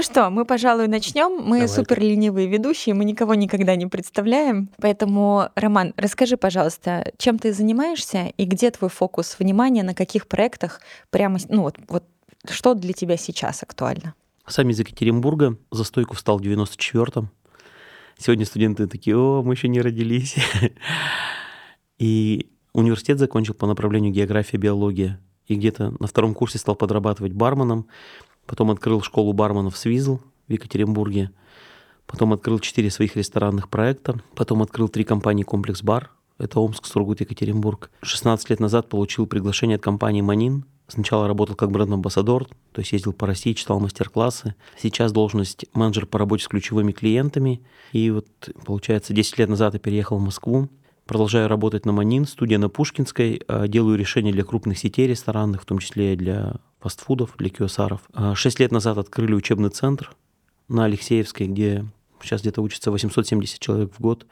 Ну что, мы, пожалуй, начнем. Мы Давайте. супер ленивые ведущие, мы никого никогда не представляем. Поэтому, Роман, расскажи, пожалуйста, чем ты занимаешься и где твой фокус внимания, на каких проектах прямо, ну вот, вот что для тебя сейчас актуально? Сам из Екатеринбурга, за стойку встал в 94-м. Сегодня студенты такие, о, мы еще не родились. И университет закончил по направлению география, биология. И где-то на втором курсе стал подрабатывать барменом. Потом открыл школу барменов «Свизл» в Екатеринбурге. Потом открыл четыре своих ресторанных проекта. Потом открыл три компании «Комплекс Бар». Это Омск, Сургут, Екатеринбург. 16 лет назад получил приглашение от компании «Манин». Сначала работал как бренд-амбассадор, то есть ездил по России, читал мастер-классы. Сейчас должность менеджер по работе с ключевыми клиентами. И вот, получается, 10 лет назад я переехал в Москву. Продолжаю работать на Манин, студия на Пушкинской. а, Делаю решения для крупных сетей ресторанных, в том числе для фастфудов, для QSR. А, Шесть лет назад открыли учебный центр на Алексеевской, где сейчас где-то учатся 870 человек в год.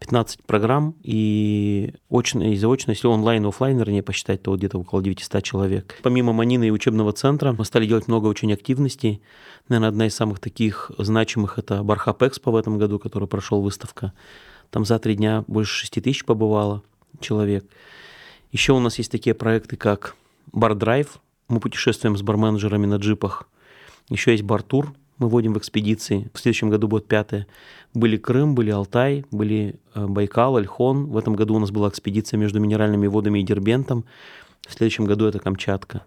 15 программ и очно и заочно, если онлайн и офлайн, вернее, посчитать, то где-то около 900 человек. Помимо Манины и учебного центра мы стали делать много очень активностей. Наверное, одна из самых таких значимых – это Бархап Экспо в этом году, который прошел выставка. Там за три дня больше 6 тысяч побывало человек. Еще у нас есть такие проекты, как Бар Драйв. Мы путешествуем с барменеджерами на джипах. Еще есть Бар-тур, мы водим в экспедиции. В следующем году будет пятое. Были Крым, были Алтай, были э, Байкал, Альхон. В этом году у нас была экспедиция между минеральными водами и Дербентом. В следующем году это Камчатка.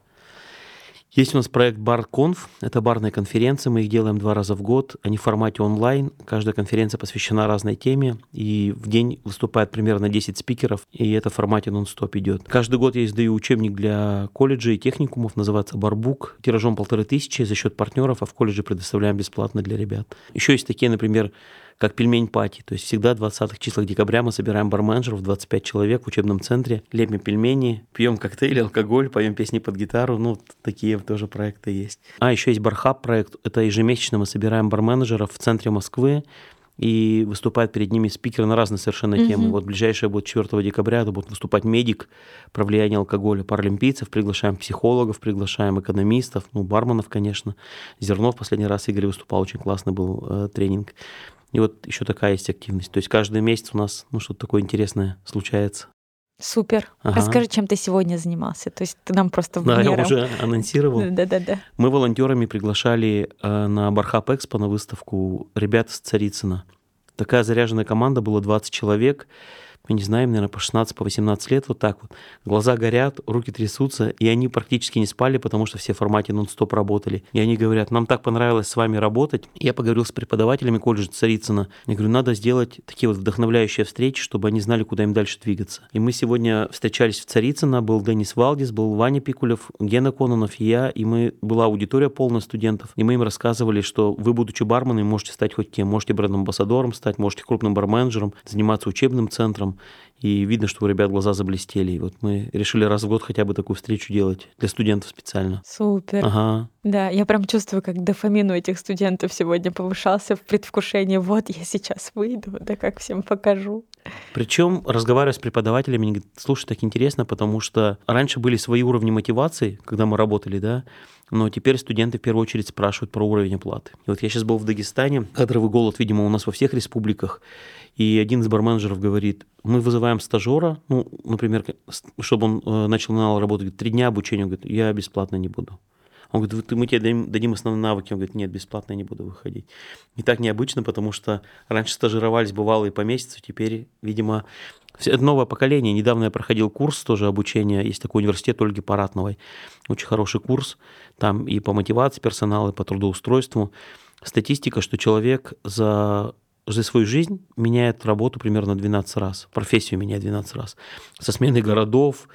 Есть у нас проект Конф. Это барные конференции. Мы их делаем два раза в год. Они в формате онлайн. Каждая конференция посвящена разной теме. И в день выступает примерно 10 спикеров. И это в формате нон-стоп идет. Каждый год я издаю учебник для колледжей и техникумов. Называется Барбук. Тиражом полторы тысячи за счет партнеров, а в колледже предоставляем бесплатно для ребят. Еще есть такие, например, как пельмень пати. То есть всегда в 20-х числах декабря мы собираем барменджеров, 25 человек в учебном центре, лепим пельмени, пьем коктейли, алкоголь, поем песни под гитару. Ну, такие тоже проекты есть. А еще есть Бархаб проект. Это ежемесячно мы собираем барменджеров в центре Москвы и выступают перед ними спикеры на разные совершенно темы. Мгм. Вот ближайшее будет 4 декабря, это будет выступать медик про влияние алкоголя, паралимпийцев, приглашаем психологов, приглашаем экономистов, ну, барменов, конечно. Зернов последний раз Игорь выступал, очень классный был э, тренинг. И вот еще такая есть активность. То есть каждый месяц у нас ну, что-то такое интересное случается. Супер. Ага. Расскажи, чем ты сегодня занимался. То есть ты нам просто Да, я уже анонсировал. Да-да-да. Мы волонтерами приглашали э, на Бархап Экспо на выставку ребят из Царицына. Такая заряженная команда, было 20 человек. Мы не знаем, наверное, по 16, по 18 лет, вот так вот. Глаза горят, руки трясутся, и они практически не спали, потому что все в формате нон-стоп работали. И они говорят, нам так понравилось с вами работать. Я поговорил с преподавателями колледжа Царицына. Я говорю, надо сделать такие вот вдохновляющие встречи, чтобы они знали, куда им дальше двигаться. И мы сегодня встречались в Царицыно, был Денис Валдис, был Ваня Пикулев, Гена Кононов и я, и мы, была аудитория полная студентов, и мы им рассказывали, что вы, будучи барменом, можете стать хоть кем, можете бренд-амбассадором стать, можете крупным барменджером, заниматься учебным центром, и видно, что у ребят глаза заблестели. И вот мы решили раз в год хотя бы такую встречу делать для студентов специально. Супер. Ага. Да, я прям чувствую, как дофамин у этих студентов сегодня повышался в предвкушении. Вот я сейчас выйду, да как всем покажу. Причем, разговаривая с преподавателями, они говорят, слушай, так интересно, потому что раньше были свои уровни мотивации, когда мы работали, да, но теперь студенты в первую очередь спрашивают про уровень оплаты. И вот я сейчас был в Дагестане, кадровый голод, видимо, у нас во всех республиках, и один из барменджеров говорит, мы вызываем стажера, ну, например, чтобы он э, начал на работу, три дня обучения, говорит, я бесплатно не буду. Он говорит, «Вот мы тебе дадим, основные навыки. Он говорит, нет, бесплатно я не буду выходить. И так необычно, потому что раньше стажировались бывалые по месяцу, теперь, видимо, это новое поколение. Недавно я проходил курс тоже обучения. Есть такой университет Ольги Паратновой. Очень хороший курс. Там и по мотивации персонала, и по трудоустройству. Статистика, что человек за за свою жизнь меняет работу примерно 12 раз, профессию меняет 12 раз, со сменой городов,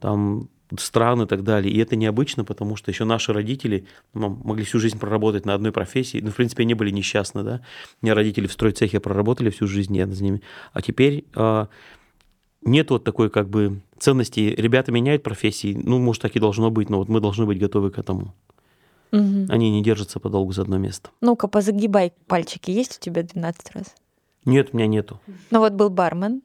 там, стран и так далее. И это необычно, потому что еще наши родители ну, могли всю жизнь проработать на одной профессии, ну, в принципе, они были несчастны, да. У меня родители в стройцехе проработали всю жизнь, я с ними. А теперь а, нет вот такой как бы ценности. Ребята меняют профессии, ну, может, так и должно быть, но вот мы должны быть готовы к этому. Мгм. Они не держатся подолгу за одно место. Ну-ка, позагибай пальчики. Есть у тебя 12 раз? Нет, у меня нету. Ну вот был бармен,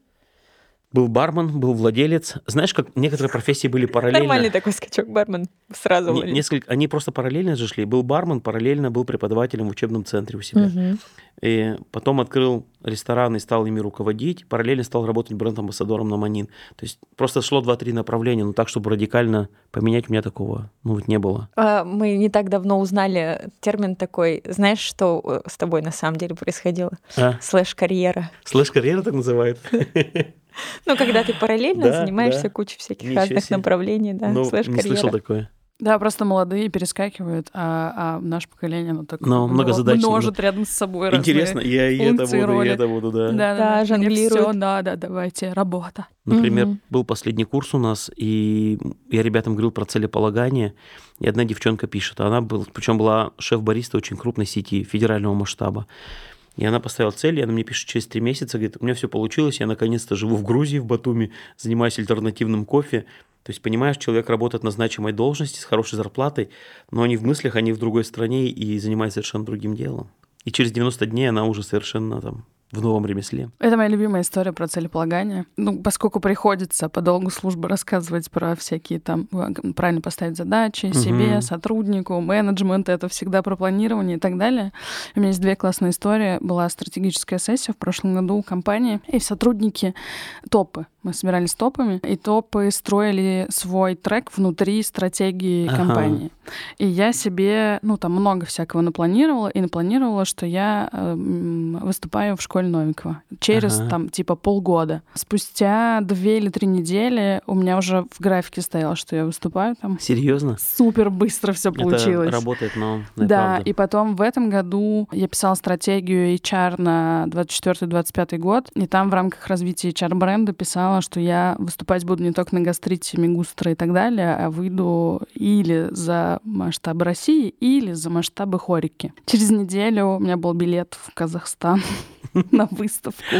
Был бармен, был владелец. Знаешь, как некоторые профессии были параллельно. Нормальный такой скачок, бармен сразу. Не- несколько, они просто параллельно же шли. Был бармен, параллельно был преподавателем в учебном центре у себя. Мгм. И потом открыл ресторан и стал ими руководить. Параллельно стал работать бренд-амбассадором на Манин. То есть просто шло два-три направления, но так, чтобы радикально поменять, у меня такого ну, вот не было. А, Мы не так давно узнали термин такой. Знаешь, что э, с тобой на самом деле происходило? А, Слэш-карьера. слэш-карьера так называют? Ну, когда ты параллельно Да, занимаешься да. кучей всяких Ничего разных себе. направлений, да, Ну, не слышал слэш-карьера. такое. Да, просто молодые перескакивают, а, а наше поколение, оно так Но мно- многозадачно, множит рядом с собой Интересно, я и это буду, и роли. это буду, да. Да, Да, да, жонглируют. Все, да, да, давайте, работа. Например, Мгм. был последний курс у нас, и я ребятам говорил про целеполагание, и одна девчонка пишет, она был, причем была шеф-бариста очень крупной сети федерального масштаба. И она поставила цель, и она мне пишет через три месяца, говорит, у меня все получилось, я наконец-то живу в Грузии, в Батуми, занимаюсь альтернативным кофе. То есть, понимаешь, человек работает на значимой должности с хорошей зарплатой, но они в мыслях, они в другой стране и занимаются совершенно другим делом. И через 90 дней она уже совершенно там в новом ремесле. Это моя любимая история про целеполагание. Ну, поскольку приходится по долгу службы рассказывать про всякие там, э, правильно поставить задачи себе, Мгм. сотруднику, менеджмент, это всегда про планирование и так далее. У меня есть две классные истории. Была стратегическая сессия в прошлом году у компании, и сотрудники топы. Мы собирались топами, и топы строили свой трек внутри стратегии Ага. компании. И я себе, ну, там много всякого напланировала, и напланировала, что я эм, выступаю в школе новенького через, Ага. там, типа, полгода. Спустя две или три недели у меня уже в графике стояло, что я выступаю там. Серьезно? Супер быстро все получилось. Это работает, но это Да, правда. и потом в этом году я писала стратегию HR на 24-25 год, и там в рамках развития HR-бренда писала, что я выступать буду не только на гастрите, мигустро и так далее, а выйду или за масштабы России, или за масштабы хорики. Через неделю у меня был билет в Казахстан на выставку.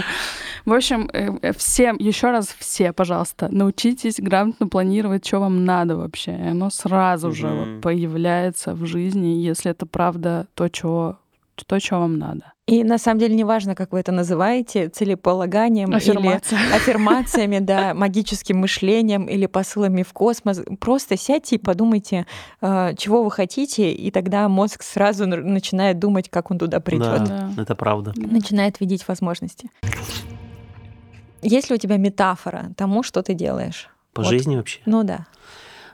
В общем, э, э, всем, еще раз все, пожалуйста, научитесь грамотно планировать, что вам надо вообще. И оно сразу же Мгм. вот появляется в жизни, если это правда то, чего то, что вам надо. И на самом деле неважно, как вы это называете, целеполаганием Аффирмация. или аффирмациями, да, магическим мышлением или посылами в космос. Просто сядьте и подумайте, э, чего вы хотите, и тогда мозг сразу начинает думать, как он туда придет. Да, это правда. Начинает видеть возможности. Есть ли у тебя метафора тому, что ты делаешь? По Вот. жизни вообще. Ну да.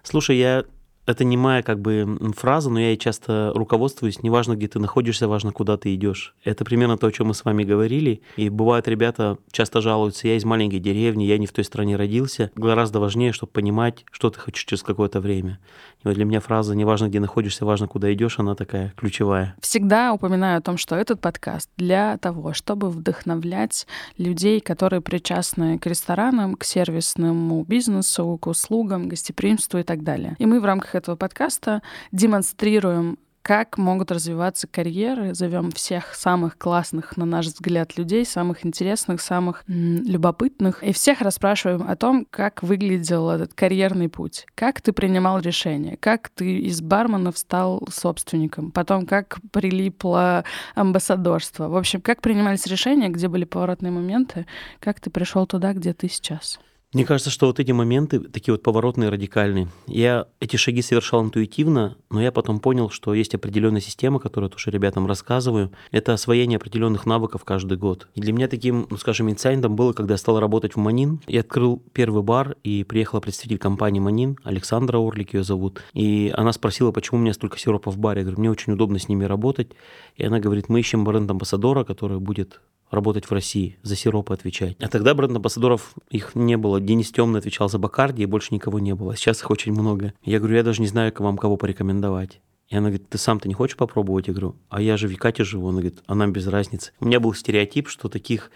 Слушай, я это не моя как бы фраза, но я ей часто руководствуюсь. Неважно, где ты находишься, важно, куда ты идешь. Это примерно то, о чем мы с вами говорили. И бывают ребята часто жалуются, я из маленькой деревни, я не в той стране родился. Гораздо важнее, чтобы понимать, что ты хочешь через какое-то время. И вот для меня фраза «неважно, где находишься, важно, куда идешь», она такая ключевая. Всегда упоминаю о том, что этот подкаст для того, чтобы вдохновлять людей, которые причастны к ресторанам, к сервисному бизнесу, к услугам, гостеприимству и так далее. И мы в рамках этого подкаста демонстрируем как могут развиваться карьеры, зовем всех самых классных, на наш взгляд, людей, самых интересных, самых м, любопытных, и всех расспрашиваем о том, как выглядел этот карьерный путь, как ты принимал решения, как ты из бармена стал собственником, потом как прилипло амбассадорство. В общем, как принимались решения, где были поворотные моменты, как ты пришел туда, где ты сейчас. Мне кажется, что вот эти моменты, такие вот поворотные, радикальные, я эти шаги совершал интуитивно, но я потом понял, что есть определенная система, которую я тоже ребятам рассказываю. Это освоение определенных навыков каждый год. И для меня таким, ну, скажем, инсайдом было, когда я стал работать в Манин. Я открыл первый бар, и приехала представитель компании Манин, Александра Орлик ее зовут. И она спросила, почему у меня столько сиропа в баре. Я говорю, мне очень удобно с ними работать. И она говорит, мы ищем бренд-амбассадора, который будет работать в России, за сиропы отвечать. А тогда бренд-амбассадоров их не было. Денис Темный отвечал за Бакарди, и больше никого не было. Сейчас их очень много. Я говорю, я даже не знаю, вам кого порекомендовать. И она говорит, ты сам-то не хочешь попробовать? Говорю, а я же в Якате живу. Она говорит, а нам без разницы. У меня был стереотип, что таких,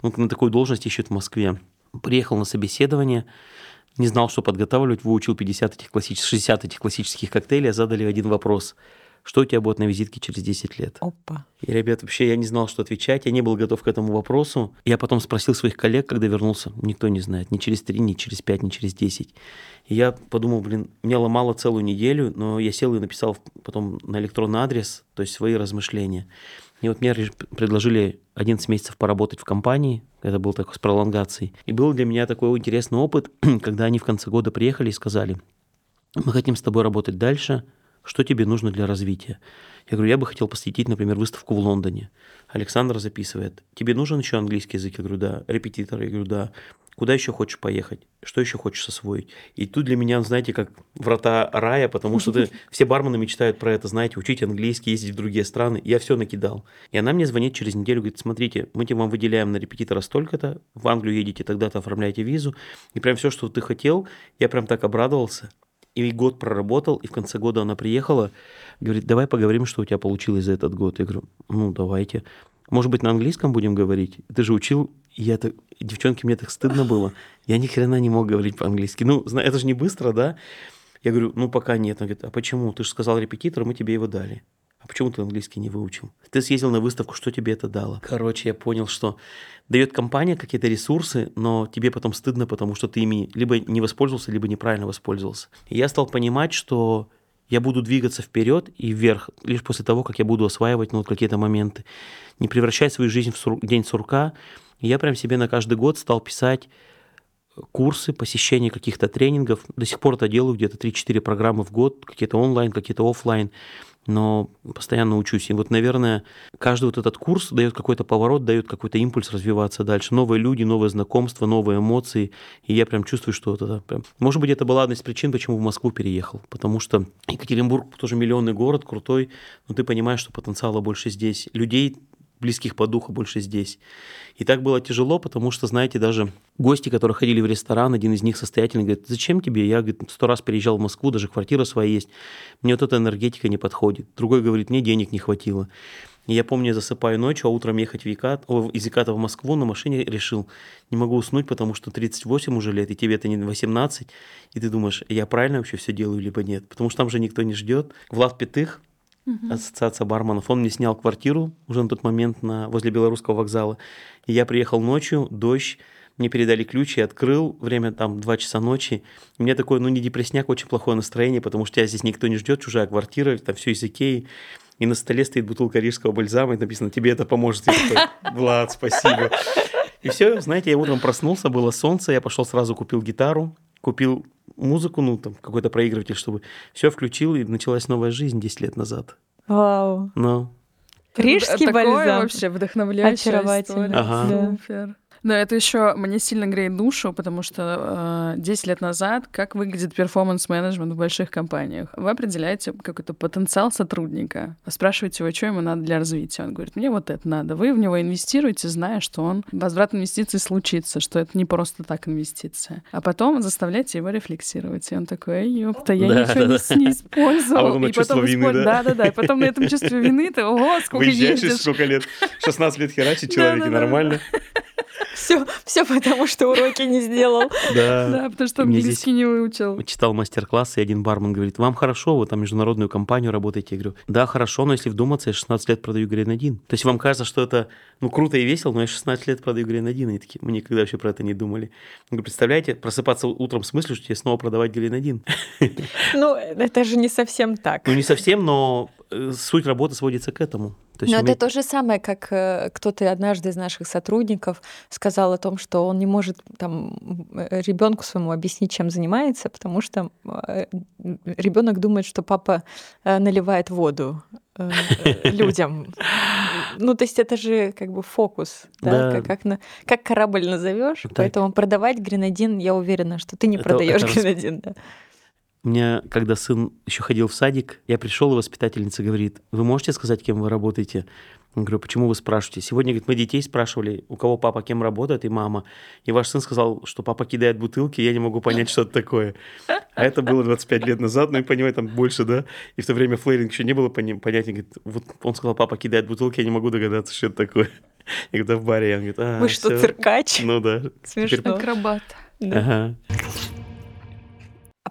ну, на такую должность ищут в Москве. Приехал на собеседование, не знал, что подготавливать, выучил 50 этих классических, 60 этих классических коктейлей, а задали один вопрос. Что у тебя будет на визитке через 10 лет? Опа. И, ребят, вообще я не знал, что отвечать, я не был готов к этому вопросу. Я потом спросил своих коллег, когда вернулся, никто не знает, ни через три, ни через пять, ни через десять. И я подумал, блин, меня ломало целую неделю, но я сел и написал потом на электронный адрес, то есть свои размышления. И вот мне предложили 11 месяцев поработать в компании, это был такой с пролонгацией. И был для меня такой интересный опыт, когда они в конце года приехали и сказали, мы хотим с тобой работать дальше, что тебе нужно для развития? Я говорю, я бы хотел посетить, например, выставку в Лондоне. Александр записывает, тебе нужен еще английский язык? Я говорю, да. Репетитор? Я говорю, да. Куда еще хочешь поехать? Что еще хочешь освоить? И тут для меня, знаете, как врата рая, потому что ты, все бармены мечтают про это, знаете, учить английский, ездить в другие страны. Я все накидал. И она мне звонит через неделю, говорит, смотрите, мы тебе вам выделяем на репетитора столько-то, в Англию едете, тогда-то оформляете визу. И прям все, что ты хотел, я прям так обрадовался. И год проработал, и в конце года она приехала, говорит, давай поговорим, что у тебя получилось за этот год. Я говорю, ну, давайте. Может быть, на английском будем говорить? Ты же учил, я так, девчонки, мне так стыдно было. Я ни хрена не мог говорить по-английски. Ну, это же не быстро, да? Я говорю, ну, пока нет. Она говорит, а почему? Ты же сказал репетитор, мы тебе его дали. А почему ты английский не выучил? Ты съездил на выставку, что тебе это дало? Короче, я понял, что дает компания какие-то ресурсы, но тебе потом стыдно, потому что ты ими либо не воспользовался, либо неправильно воспользовался. И я стал понимать, что я буду двигаться вперед и вверх лишь после того, как я буду осваивать ну, вот какие-то моменты. Не превращать свою жизнь в сур... день сурка. И я прям себе на каждый год стал писать курсы, посещение каких-то тренингов. До сих пор это делаю где-то 3-4 программы в год, какие-то онлайн, какие-то офлайн но постоянно учусь. И вот, наверное, каждый вот этот курс дает какой-то поворот, дает какой-то импульс развиваться дальше. Новые люди, новые знакомства, новые эмоции. И я прям чувствую, что это прям... Может быть, это была одна из причин, почему в Москву переехал. Потому что Екатеринбург тоже миллионный город, крутой, но ты понимаешь, что потенциала больше здесь. Людей близких по духу больше здесь. И так было тяжело, потому что, знаете, даже гости, которые ходили в ресторан, один из них состоятельный, говорит, зачем тебе? Я, говорит, сто раз переезжал в Москву, даже квартира своя есть. Мне вот эта энергетика не подходит. Другой говорит, мне денег не хватило. И я помню, я засыпаю ночью, а утром ехать в Екат, о, из Еката в Москву на машине решил, не могу уснуть, потому что 38 уже лет, и тебе это не 18, и ты думаешь, я правильно вообще все делаю, либо нет, потому что там же никто не ждет. Влад Пятых, угу. ассоциация барменов. Он мне снял квартиру уже на тот момент на, возле Белорусского вокзала. И я приехал ночью, дождь, мне передали ключи, открыл, время там 2 часа ночи. И мне такое, ну не депресняк, очень плохое настроение, потому что тебя здесь никто не ждет, чужая квартира, там все из Икеи. И на столе стоит бутылка рижского бальзама, и написано, тебе это поможет. Я такой, Влад, спасибо. И все, знаете, я утром проснулся, было солнце, я пошел сразу купил гитару, купил музыку, ну, там, какой-то проигрыватель, чтобы все включил, и началась новая жизнь 10 лет назад. Вау. Ну. Рижский Такое бальзам. вообще вдохновляющая Очаровательно. история. Ага. Супер. Но это еще мне сильно греет душу, потому что э, 10 лет назад как выглядит перформанс-менеджмент в больших компаниях? Вы определяете какой-то потенциал сотрудника, спрашиваете его, что ему надо для развития. Он говорит, мне вот это надо. Вы в него инвестируете, зная, что он возврат инвестиций случится, что это не просто так инвестиция. А потом заставляете его рефлексировать. И он такой, ёпта, я Да, ничего да, не, да. не использовал. А потом и чувство потом вины, исполь- да? Да-да-да. И потом на этом чувстве вины ты, ого, сколько Выезжаешь ездишь. сколько лет? 16 лет херачит человек, и Да-да-да. нормально? Все, все потому, что уроки не сделал. Да. Да, потому что английский не выучил. Читал мастер-класс, и один бармен говорит, вам хорошо, вы там международную компанию работаете. Я говорю, да, хорошо, но если вдуматься, я 16 лет продаю гренадин. То есть вам кажется, что это ну, круто и весело, но я 16 лет продаю гренадин. Они такие, мы никогда вообще про это не думали. Я говорю, представляете, просыпаться утром с мыслью, что тебе снова продавать гренадин. Ну, это же не совсем так. Ну, не совсем, но э, суть работы сводится к этому. То есть Но это уметь- то же самое, как э, кто-то однажды из наших сотрудников сказал о том, что он не может там ребенку своему объяснить, чем занимается, потому что ребенок думает, что папа э, наливает воду э, э, людям. Ну, то есть это же как бы фокус, да, Да. Как, как, на- как корабль назовешь. Так. Поэтому продавать гренадин, я уверена, что ты не Это- продаешь это гренадин. Да. У меня, когда сын еще ходил в садик, я пришел, и воспитательница говорит, вы можете сказать, кем вы работаете? Я говорю, почему вы спрашиваете? Сегодня, говорит, мы детей спрашивали, у кого папа кем работает, и мама. И ваш сын сказал, что папа кидает бутылки, я не могу понять, что это такое. А это было 25 лет назад, ну и понимаю, там больше, да? И в то время флейринг еще не было понятия. Говорит, вот он сказал, папа кидает бутылки, я не могу догадаться, что это такое. Я говорю, да в баре. Он говорит, а, Вы что, всё». циркач? Ну да. Смешно. Акробат. Да. Ага.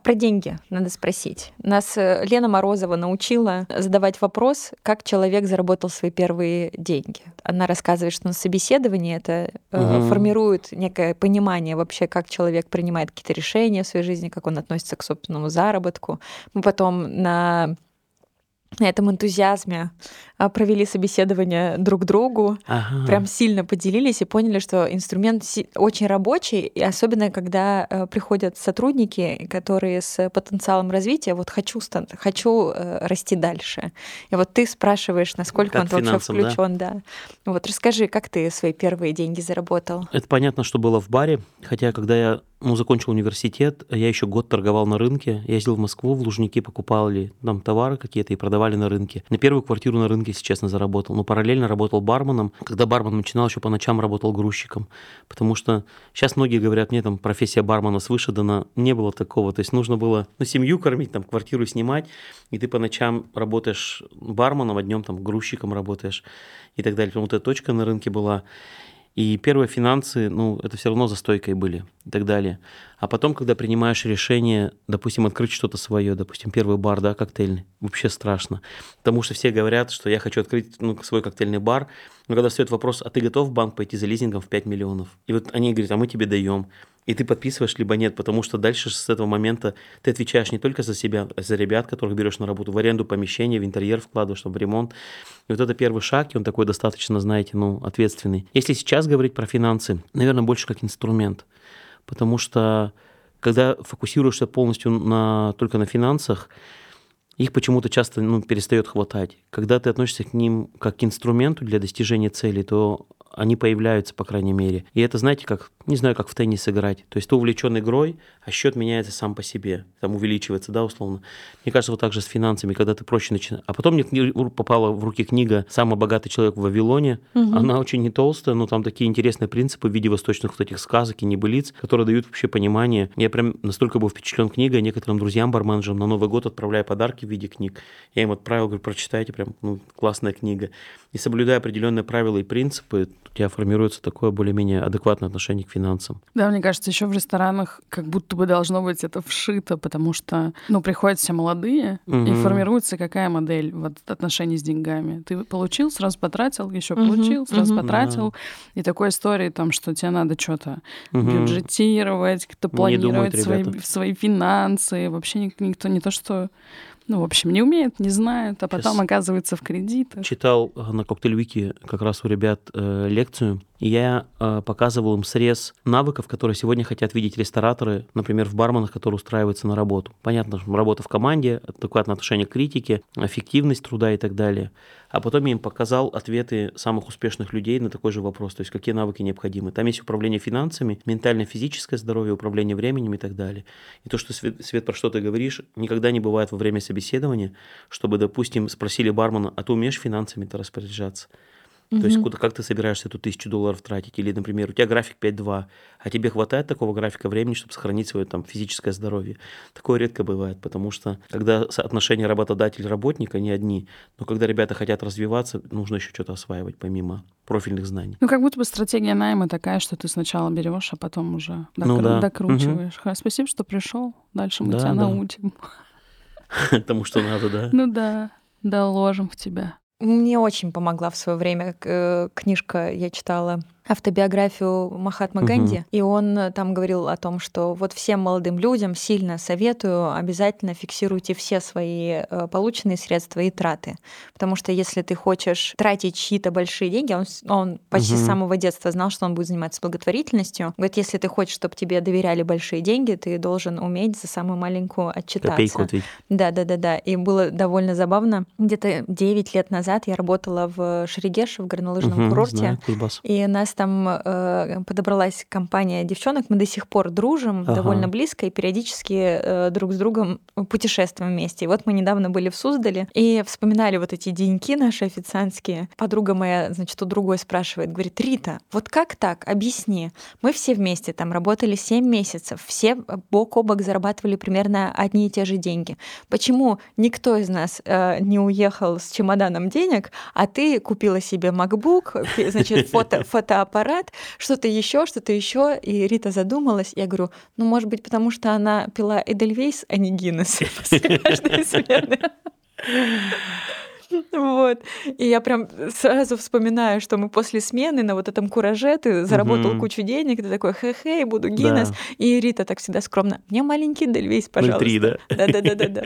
Про деньги надо спросить. Нас э, Лена Морозова научила задавать вопрос, как человек заработал свои первые деньги. Она рассказывает, что на собеседовании это Мгм. формирует некое понимание вообще, как человек принимает какие-то решения в своей жизни, как он относится к собственному заработку. Мы потом на на этом энтузиазме провели собеседование друг другу, ага. прям сильно поделились и поняли, что инструмент очень рабочий, и особенно когда э, приходят сотрудники, которые с потенциалом развития, вот хочу, хочу э, расти дальше. И вот ты спрашиваешь, насколько как он вообще включен, да? да. Вот расскажи, как ты свои первые деньги заработал? Это понятно, что было в баре, хотя когда я ну, закончил университет, я еще год торговал на рынке, ездил в Москву, в Лужники покупали там товары какие-то и продавали на рынке. На первую квартиру на рынке, если честно, заработал. Но параллельно работал барменом. Когда бармен начинал, еще по ночам работал грузчиком. Потому что сейчас многие говорят, мне там профессия бармена свыше дана. Не было такого. То есть нужно было ну, семью кормить, там квартиру снимать, и ты по ночам работаешь барменом, а днем там грузчиком работаешь и так далее. Потому что эта точка на рынке была. И первые финансы, ну, это все равно за стойкой были и так далее. А потом, когда принимаешь решение, допустим, открыть что-то свое, допустим, первый бар, да, коктейльный, вообще страшно. Потому что все говорят, что я хочу открыть ну, свой коктейльный бар, но когда встает вопрос, а ты готов в банк пойти за лизингом в 5 миллионов? И вот они говорят, а мы тебе даем и ты подписываешь, либо нет, потому что дальше с этого момента ты отвечаешь не только за себя, а за ребят, которых берешь на работу, в аренду помещения, в интерьер вкладываешь, в ремонт. И вот это первый шаг, и он такой достаточно, знаете, ну, ответственный. Если сейчас говорить про финансы, наверное, больше как инструмент, потому что когда фокусируешься полностью на, только на финансах, их почему-то часто ну, перестает хватать. Когда ты относишься к ним как к инструменту для достижения цели, то они появляются, по крайней мере. И это, знаете, как, не знаю, как в теннис играть. То есть ты увлечен игрой, а счет меняется сам по себе, там увеличивается, да, условно. Мне кажется, вот так же с финансами, когда ты проще начинаешь. А потом мне попала в руки книга «Самый богатый человек в Вавилоне». Угу. Она очень не толстая, но там такие интересные принципы в виде восточных вот этих сказок и небылиц, которые дают вообще понимание. Я прям настолько был впечатлен книгой, некоторым друзьям, барменджерам на Новый год отправляю подарки в виде книг. Я им отправил, говорю, прочитайте, прям ну, классная книга. И соблюдая определенные правила и принципы, у тебя формируется такое более-менее адекватное отношение к финансам. Да, мне кажется, еще в ресторанах как будто бы должно быть это вшито, потому что, ну, приходят все молодые, угу. и формируется какая модель вот отношений с деньгами. Ты получил, сразу потратил, еще угу. получил, сразу угу. потратил. Да. И такой истории там, что тебе надо что-то угу. бюджетировать, как-то планировать думают, свои, свои финансы. Вообще никто не то, что ну, в общем, не умеют, не знают, а потом Сейчас оказывается в кредитах. Читал э, на Коктейль Вики как раз у ребят э, лекцию, я э, показывал им срез навыков, которые сегодня хотят видеть рестораторы, например, в барменах, которые устраиваются на работу. Понятно, что работа в команде, адекватное отношение к критике, эффективность труда и так далее. А потом я им показал ответы самых успешных людей на такой же вопрос, то есть какие навыки необходимы. Там есть управление финансами, ментально-физическое здоровье, управление временем и так далее. И то, что, Свет, Свет, про что ты говоришь, никогда не бывает во время собеседования, чтобы, допустим, спросили бармена, а ты умеешь финансами-то распоряжаться? Угу. То есть куда, как ты собираешься эту тысячу долларов тратить? Или, например, у тебя график 5-2, а тебе хватает такого графика времени, чтобы сохранить свое там, физическое здоровье? Такое редко бывает, потому что когда отношения работодатель-работника не одни, но когда ребята хотят развиваться, нужно еще что-то осваивать помимо профильных знаний. Ну, как будто бы стратегия найма такая, что ты сначала берешь, а потом уже докру- ну, да. докручиваешь. Угу. Спасибо, что пришел. Дальше мы да, тебя да. научим. Тому, что надо, да? Ну да, доложим в тебя. Мне очень помогла в свое время э, книжка, я читала автобиографию Махатма Ганди, угу. и он э, там говорил о том, что вот всем молодым людям сильно советую, обязательно фиксируйте все свои э, полученные средства и траты. Потому что если ты хочешь тратить чьи-то большие деньги, он, он почти угу. с самого детства знал, что он будет заниматься благотворительностью. Говорит, если ты хочешь, чтобы тебе доверяли большие деньги, ты должен уметь за самую маленькую отчитаться. Копейку. Да, да, да, да. И было довольно забавно. Где-то 9 лет назад я работала в Шерегеше, в горнолыжном угу, курорте. Знаю, и нас там э, подобралась компания девчонок, мы до сих пор дружим ага. довольно близко и периодически э, друг с другом путешествуем вместе. И вот мы недавно были в Суздале и вспоминали вот эти деньки наши официантские. Подруга моя, значит, у другой спрашивает, говорит, Рита, вот как так? Объясни. Мы все вместе там работали 7 месяцев, все бок о бок зарабатывали примерно одни и те же деньги. Почему никто из нас э, не уехал с чемоданом денег, а ты купила себе MacBook, значит, фото, фото аппарат, что-то еще, что-то еще. И Рита задумалась. Я говорю, ну, может быть, потому что она пила Эдельвейс, а не Гиннес после каждой смены. Вот. И я прям сразу вспоминаю, что мы после смены на вот этом кураже ты заработал угу. кучу денег, ты такой, хе-хе, буду Гиннес. Да. И Рита так всегда скромно, мне маленький Дельвейс, пожалуйста. 03, да? Да-да-да-да.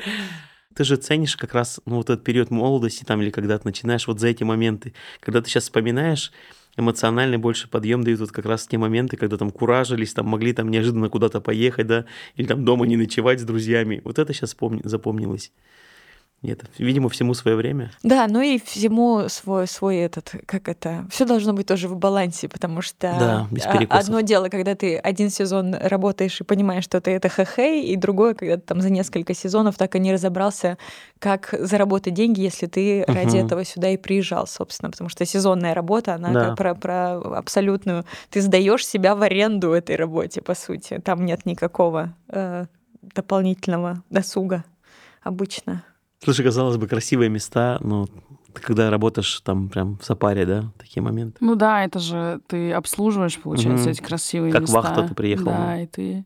ты же ценишь как раз ну, вот этот период молодости там или когда ты начинаешь вот за эти моменты. Когда ты сейчас вспоминаешь, эмоциональный больше подъем дают вот как раз те моменты, когда там куражились, там могли там неожиданно куда-то поехать, да, или там дома не ночевать с друзьями. Вот это сейчас помни, запомнилось. Нет, видимо, всему свое время. Да, ну и всему свой, свой этот, как это, все должно быть тоже в балансе, потому что да, без одно дело, когда ты один сезон работаешь и понимаешь, что ты это хэ-хэй, и другое, когда ты там за несколько сезонов так и не разобрался, как заработать деньги, если ты угу. ради этого сюда и приезжал, собственно, потому что сезонная работа, она да. про, про абсолютную, ты сдаешь себя в аренду этой работе, по сути, там нет никакого э, дополнительного досуга обычно. Слушай, казалось бы, красивые места, но ты когда работаешь там прям в сапаре, да, такие моменты. Ну да, это же ты обслуживаешь, получается, mm эти красивые как места. Как вахта ты приехал. Да, и ты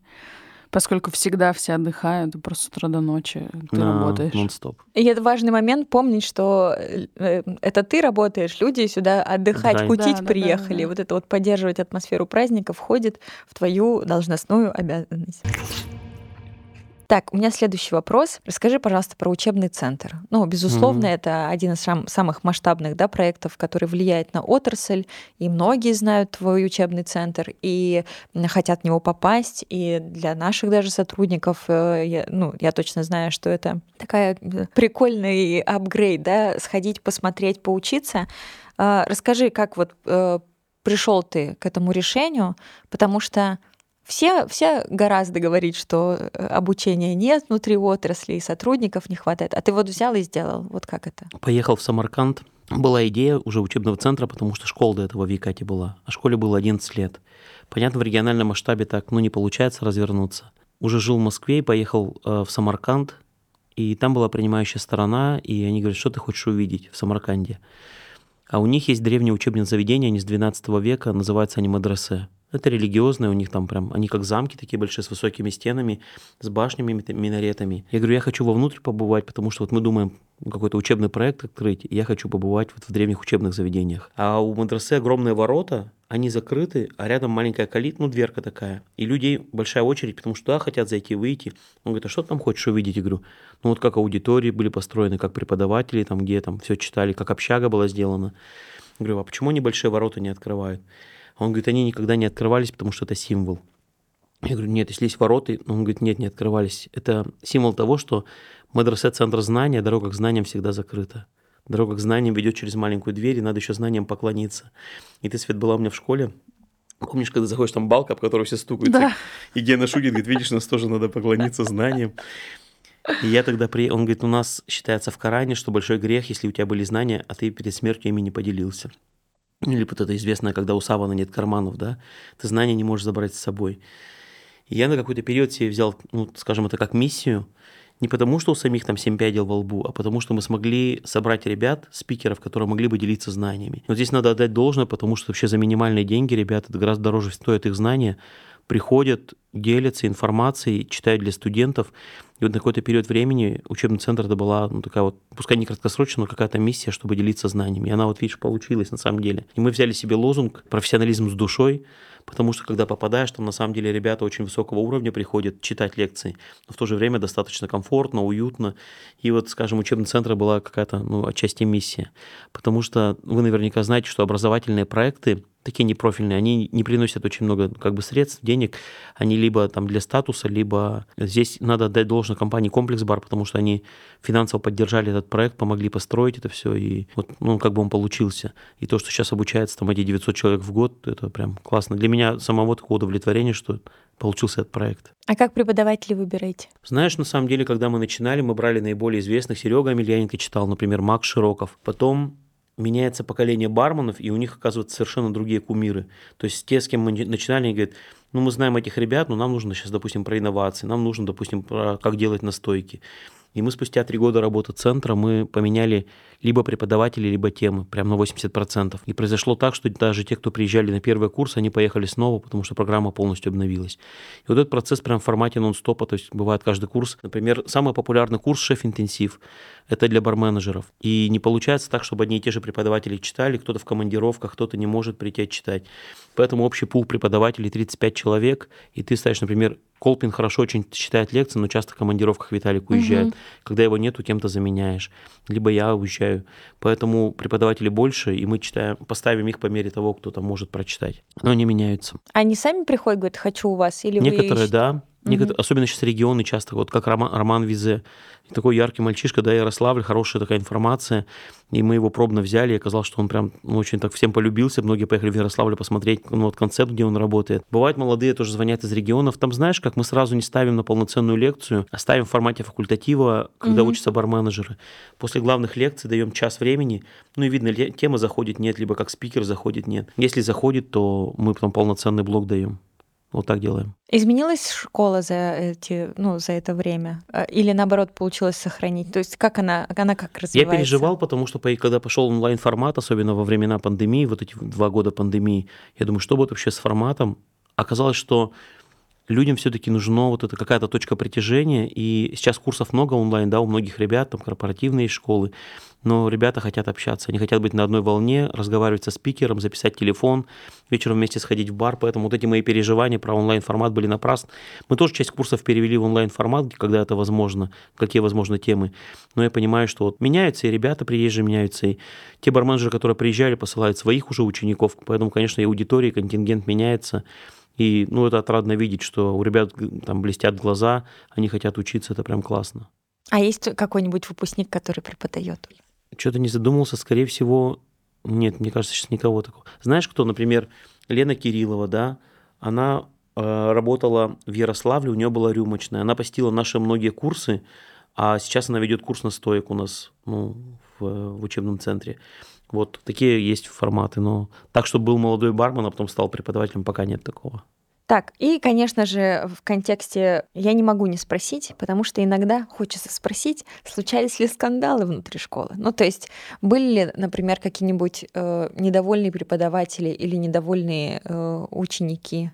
поскольку всегда все отдыхают, ты просто с утра до ночи ты да, работаешь. Нон-стоп. И это важный момент помнить, что э, это ты работаешь, люди сюда отдыхать, Отдыхай. кутить да, приехали. Да, да, да. Вот это вот поддерживать атмосферу праздника входит в твою должностную обязанность. Так, у меня следующий вопрос. Расскажи, пожалуйста, про учебный центр. Ну, безусловно, mm-hmm. это один из сам, самых масштабных да, проектов, который влияет на отрасль, и многие знают твой учебный центр и хотят в него попасть. И для наших даже сотрудников, э, я, ну, я точно знаю, что это такая э, прикольный апгрейд, да, сходить, посмотреть, поучиться. А, расскажи, как вот э, пришел ты к этому решению, потому что все, все гораздо говорить, что э, обучения нет внутри отрасли, и сотрудников не хватает. А ты вот взял и сделал. Вот как это? Поехал в Самарканд. Была идея уже учебного центра, потому что школа до этого в Якате была. А школе было 11 лет. Понятно, в региональном масштабе так ну, не получается развернуться. Уже жил в Москве и поехал э, в Самарканд. И там была принимающая сторона, и они говорят, что ты хочешь увидеть в Самарканде. А у них есть древнее учебное заведение, они с 12 века, называются они мадресе. Это религиозные, у них там прям, они как замки такие большие, с высокими стенами, с башнями, минаретами. Я говорю, я хочу вовнутрь побывать, потому что вот мы думаем какой-то учебный проект открыть, я хочу побывать вот в древних учебных заведениях. А у мадрасы огромные ворота, они закрыты, а рядом маленькая калит, ну, дверка такая. И людей большая очередь, потому что туда хотят зайти, выйти. Он говорит, а что ты там хочешь увидеть? Я говорю, ну, вот как аудитории были построены, как преподаватели, там, где там все читали, как общага была сделана. Я говорю, а почему они большие ворота не открывают? Он говорит, они никогда не открывались, потому что это символ. Я говорю, нет, если есть ворота, он говорит, нет, не открывались. Это символ того, что мадресе – центр знания, дорога к знаниям всегда закрыта. Дорога к знаниям ведет через маленькую дверь, и надо еще знаниям поклониться. И ты, Свет, была у меня в школе, Помнишь, когда заходишь, там балка, об которую все стукаются, да. и Гена шутит, говорит, видишь, нас тоже надо поклониться знаниям. И я тогда при... Он говорит, у нас считается в Коране, что большой грех, если у тебя были знания, а ты перед смертью ими не поделился. Или вот это известное, когда у савана нет карманов, да, ты знания не можешь забрать с собой. И я на какой-то период себе взял, ну, скажем, это как миссию, не потому, что у самих там семь пядел во лбу, а потому, что мы смогли собрать ребят, спикеров, которые могли бы делиться знаниями. Вот здесь надо отдать должное, потому что вообще за минимальные деньги ребята гораздо дороже стоят их знания, приходят, делятся информацией, читают для студентов. И вот на какой-то период времени учебный центр это была ну, такая вот, пускай не краткосрочная, но какая-то миссия, чтобы делиться знаниями. И она вот, видишь, получилась на самом деле. И мы взяли себе лозунг «Профессионализм с душой», потому что когда попадаешь, там на самом деле ребята очень высокого уровня приходят читать лекции, но в то же время достаточно комфортно, уютно. И вот, скажем, учебный центр была какая-то, ну, отчасти миссия. Потому что вы наверняка знаете, что образовательные проекты, такие непрофильные, они не приносят очень много как бы средств, денег, они либо там для статуса, либо здесь надо отдать должное компании Комплекс Бар, потому что они финансово поддержали этот проект, помогли построить это все, и вот, ну, как бы он получился. И то, что сейчас обучается там эти 900 человек в год, это прям классно. Для меня самого такое удовлетворение, что получился этот проект. А как преподавателей выбираете? Знаешь, на самом деле, когда мы начинали, мы брали наиболее известных. Серега Амельяненко читал, например, Макс Широков. Потом меняется поколение барменов, и у них оказываются совершенно другие кумиры. То есть те, с кем мы начинали, они говорят, ну мы знаем этих ребят, но нам нужно сейчас, допустим, про инновации, нам нужно, допустим, про как делать настойки. И мы спустя три года работы центра мы поменяли либо преподаватели, либо темы, прям на 80%. И произошло так, что даже те, кто приезжали на первый курс, они поехали снова, потому что программа полностью обновилась. И вот этот процесс прям в формате нон-стопа, то есть бывает каждый курс. Например, самый популярный курс «Шеф-интенсив» – это для барменеджеров. И не получается так, чтобы одни и те же преподаватели читали, кто-то в командировках, кто-то не может прийти читать. Поэтому общий пул преподавателей 35 человек, и ты ставишь, например, Колпин хорошо очень читает лекции, но часто в командировках Виталик уезжает. Угу. Когда его нету, кем-то заменяешь. Либо я уезжаю. Поэтому преподавателей больше, и мы читаем, поставим их по мере того, кто там может прочитать. Но они меняются. Они сами приходят, говорят, хочу у вас? Или Некоторые, вы да. Некотор... Угу. Особенно сейчас регионы часто, вот как Роман, Роман Визе, такой яркий мальчишка, да, Ярославль, хорошая такая информация, и мы его пробно взяли, и оказалось, что он прям ну, очень так всем полюбился, многие поехали в Ярославль посмотреть, ну, вот концепт, где он работает. Бывают молодые, тоже звонят из регионов, там знаешь, как мы сразу не ставим на полноценную лекцию, а ставим в формате факультатива, когда угу. учатся барменеджеры. После главных лекций даем час времени, ну и видно, тема заходит, нет, либо как спикер заходит, нет. Если заходит, то мы потом полноценный блок даем. Вот так делаем. Изменилась школа за эти, ну, за это время? А, или наоборот получилось сохранить? То есть как она, она как развивается? Я переживал, потому что когда пошел онлайн-формат, особенно во времена пандемии, вот эти два года пандемии, я думаю, что будет вообще с форматом? Оказалось, что людям все-таки нужно вот это какая-то точка притяжения, и сейчас курсов много онлайн, да, у многих ребят, там корпоративные школы, но ребята хотят общаться, они хотят быть на одной волне, разговаривать со спикером, записать телефон, вечером вместе сходить в бар, поэтому вот эти мои переживания про онлайн-формат были напрасны. Мы тоже часть курсов перевели в онлайн-формат, когда это возможно, какие возможны темы, но я понимаю, что вот меняются, и ребята приезжие меняются, и те барменджеры, которые приезжали, посылают своих уже учеников, поэтому, конечно, и аудитория, и контингент меняется, и ну, это отрадно видеть, что у ребят там блестят глаза, они хотят учиться, это прям классно. А есть какой-нибудь выпускник, который преподает? Что-то не задумался, скорее всего, нет, мне кажется, сейчас никого такого. Знаешь, кто, например, Лена Кириллова, да, она э, работала в Ярославле, у нее была рюмочная, она посетила наши многие курсы, а сейчас она ведет курс на стоек у нас ну, в, в учебном центре. Вот такие есть форматы, но так, чтобы был молодой бармен, а потом стал преподавателем, пока нет такого. Так, и, конечно же, в контексте я не могу не спросить, потому что иногда хочется спросить, случались ли скандалы внутри школы. Ну, то есть были ли, например, какие-нибудь э, недовольные преподаватели или недовольные э, ученики?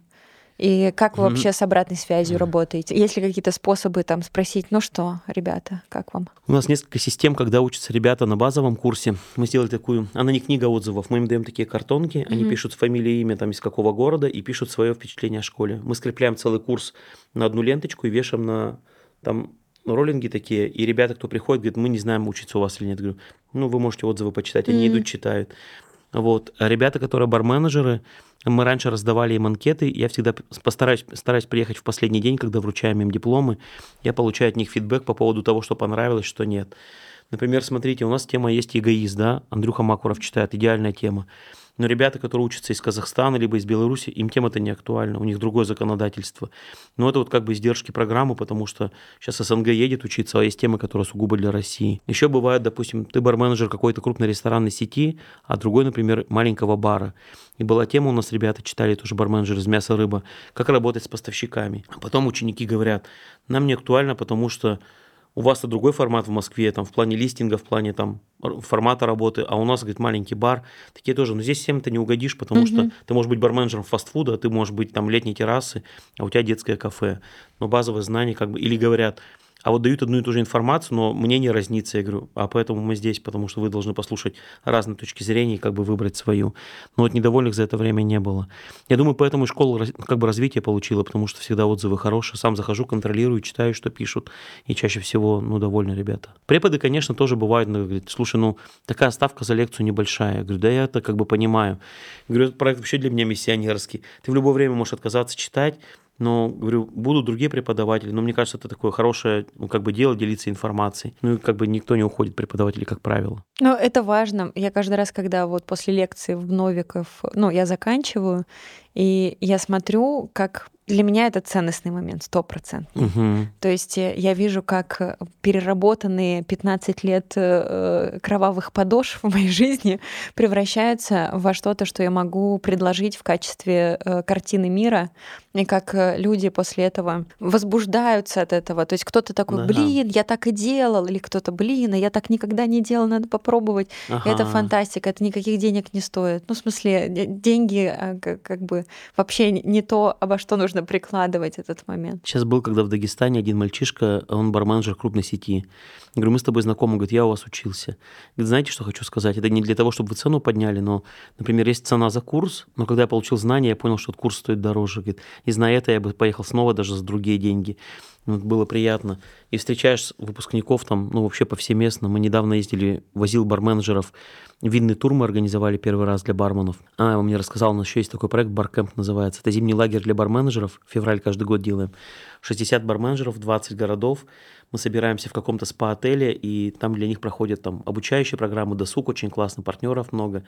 И как вы вообще с обратной связью работаете? Есть ли какие-то способы там спросить, ну что, ребята, как вам? У нас несколько систем, когда учатся ребята на базовом курсе. Мы сделали такую, она не книга отзывов, мы им даем такие картонки, mm-hmm. они пишут фамилию, имя, там из какого города и пишут свое впечатление о школе. Мы скрепляем целый курс на одну ленточку и вешаем на там роллинги такие, и ребята, кто приходит, говорят, мы не знаем, учиться у вас или нет. Говорю, ну, вы можете отзывы почитать, они mm-hmm. идут, читают. Вот. А ребята, которые барменеджеры, мы раньше раздавали им анкеты, я всегда постараюсь стараюсь приехать в последний день, когда вручаем им дипломы, я получаю от них фидбэк по поводу того, что понравилось, что нет. Например, смотрите, у нас тема есть эгоист, да, Андрюха Макуров читает, идеальная тема. Но ребята, которые учатся из Казахстана либо из Беларуси, им тема это не актуальна, у них другое законодательство. Но это вот как бы издержки программы, потому что сейчас СНГ едет учиться, а есть темы, которые сугубо для России. Еще бывает, допустим, ты барменеджер какой-то крупной ресторанной сети, а другой, например, маленького бара. И была тема у нас, ребята читали тоже барменджер из мяса рыба, как работать с поставщиками. А потом ученики говорят, нам не актуально, потому что у вас-то другой формат в Москве, там, в плане листинга, в плане там, формата работы, а у нас, говорит, маленький бар, такие тоже. Но здесь всем ты не угодишь, потому mm-hmm. что ты можешь быть барменджером фастфуда, ты можешь быть там летней террасы, а у тебя детское кафе. Но базовые знания как бы... Или говорят, а вот дают одну и ту же информацию, но мнение разнится, я говорю, а поэтому мы здесь, потому что вы должны послушать разные точки зрения и как бы выбрать свою. Но вот недовольных за это время не было. Я думаю, поэтому и школа как бы развитие получила, потому что всегда отзывы хорошие, сам захожу, контролирую, читаю, что пишут, и чаще всего, ну, довольны ребята. Преподы, конечно, тоже бывают, ну, говорит, слушай, ну, такая ставка за лекцию небольшая. Я говорю, да я это как бы понимаю. Я говорю, этот проект вообще для меня миссионерский. Ты в любое время можешь отказаться читать, но, говорю, будут другие преподаватели, но мне кажется, это такое хорошее, ну, как бы дело делиться информацией. Ну, и как бы никто не уходит, преподаватели, как правило. Ну, это важно. Я каждый раз, когда вот после лекции в Новиков, ну, я заканчиваю, и я смотрю, как для меня это ценностный момент, сто процентов. Угу. То есть э, я вижу, как э, переработанные 15 лет э, кровавых подошв в моей жизни превращаются во что-то, что я могу предложить в качестве картины мира, и как люди после этого возбуждаются от этого. То есть кто-то такой, ага. блин, я так и делал, или кто-то, блин, а я так никогда не делал, надо попробовать. Ага. Это фантастика, это никаких денег не стоит. Ну, в смысле, деньги как бы вообще не то, обо что нужно нужно прикладывать этот момент. Сейчас был, когда в Дагестане один мальчишка, он барменджер крупной сети. Говорю, мы с тобой знакомы, говорит, я у вас учился. Говорит, знаете, что хочу сказать? Это не для того, чтобы вы цену подняли, но, например, есть цена за курс, но когда я получил знания, я понял, что этот курс стоит дороже. Говорит, и зная это, я бы поехал снова даже за другие деньги. Ну, было приятно. И встречаешь выпускников там, ну, вообще повсеместно. Мы недавно ездили, возил барменджеров. Винный тур мы организовали первый раз для барменов. А, он мне рассказал, у нас еще есть такой проект, Баркэмп называется. Это зимний лагерь для барменджеров. Февраль каждый год делаем. 60 барменджеров, 20 городов мы собираемся в каком-то спа-отеле, и там для них проходят там обучающие программы, досуг очень классно, партнеров много.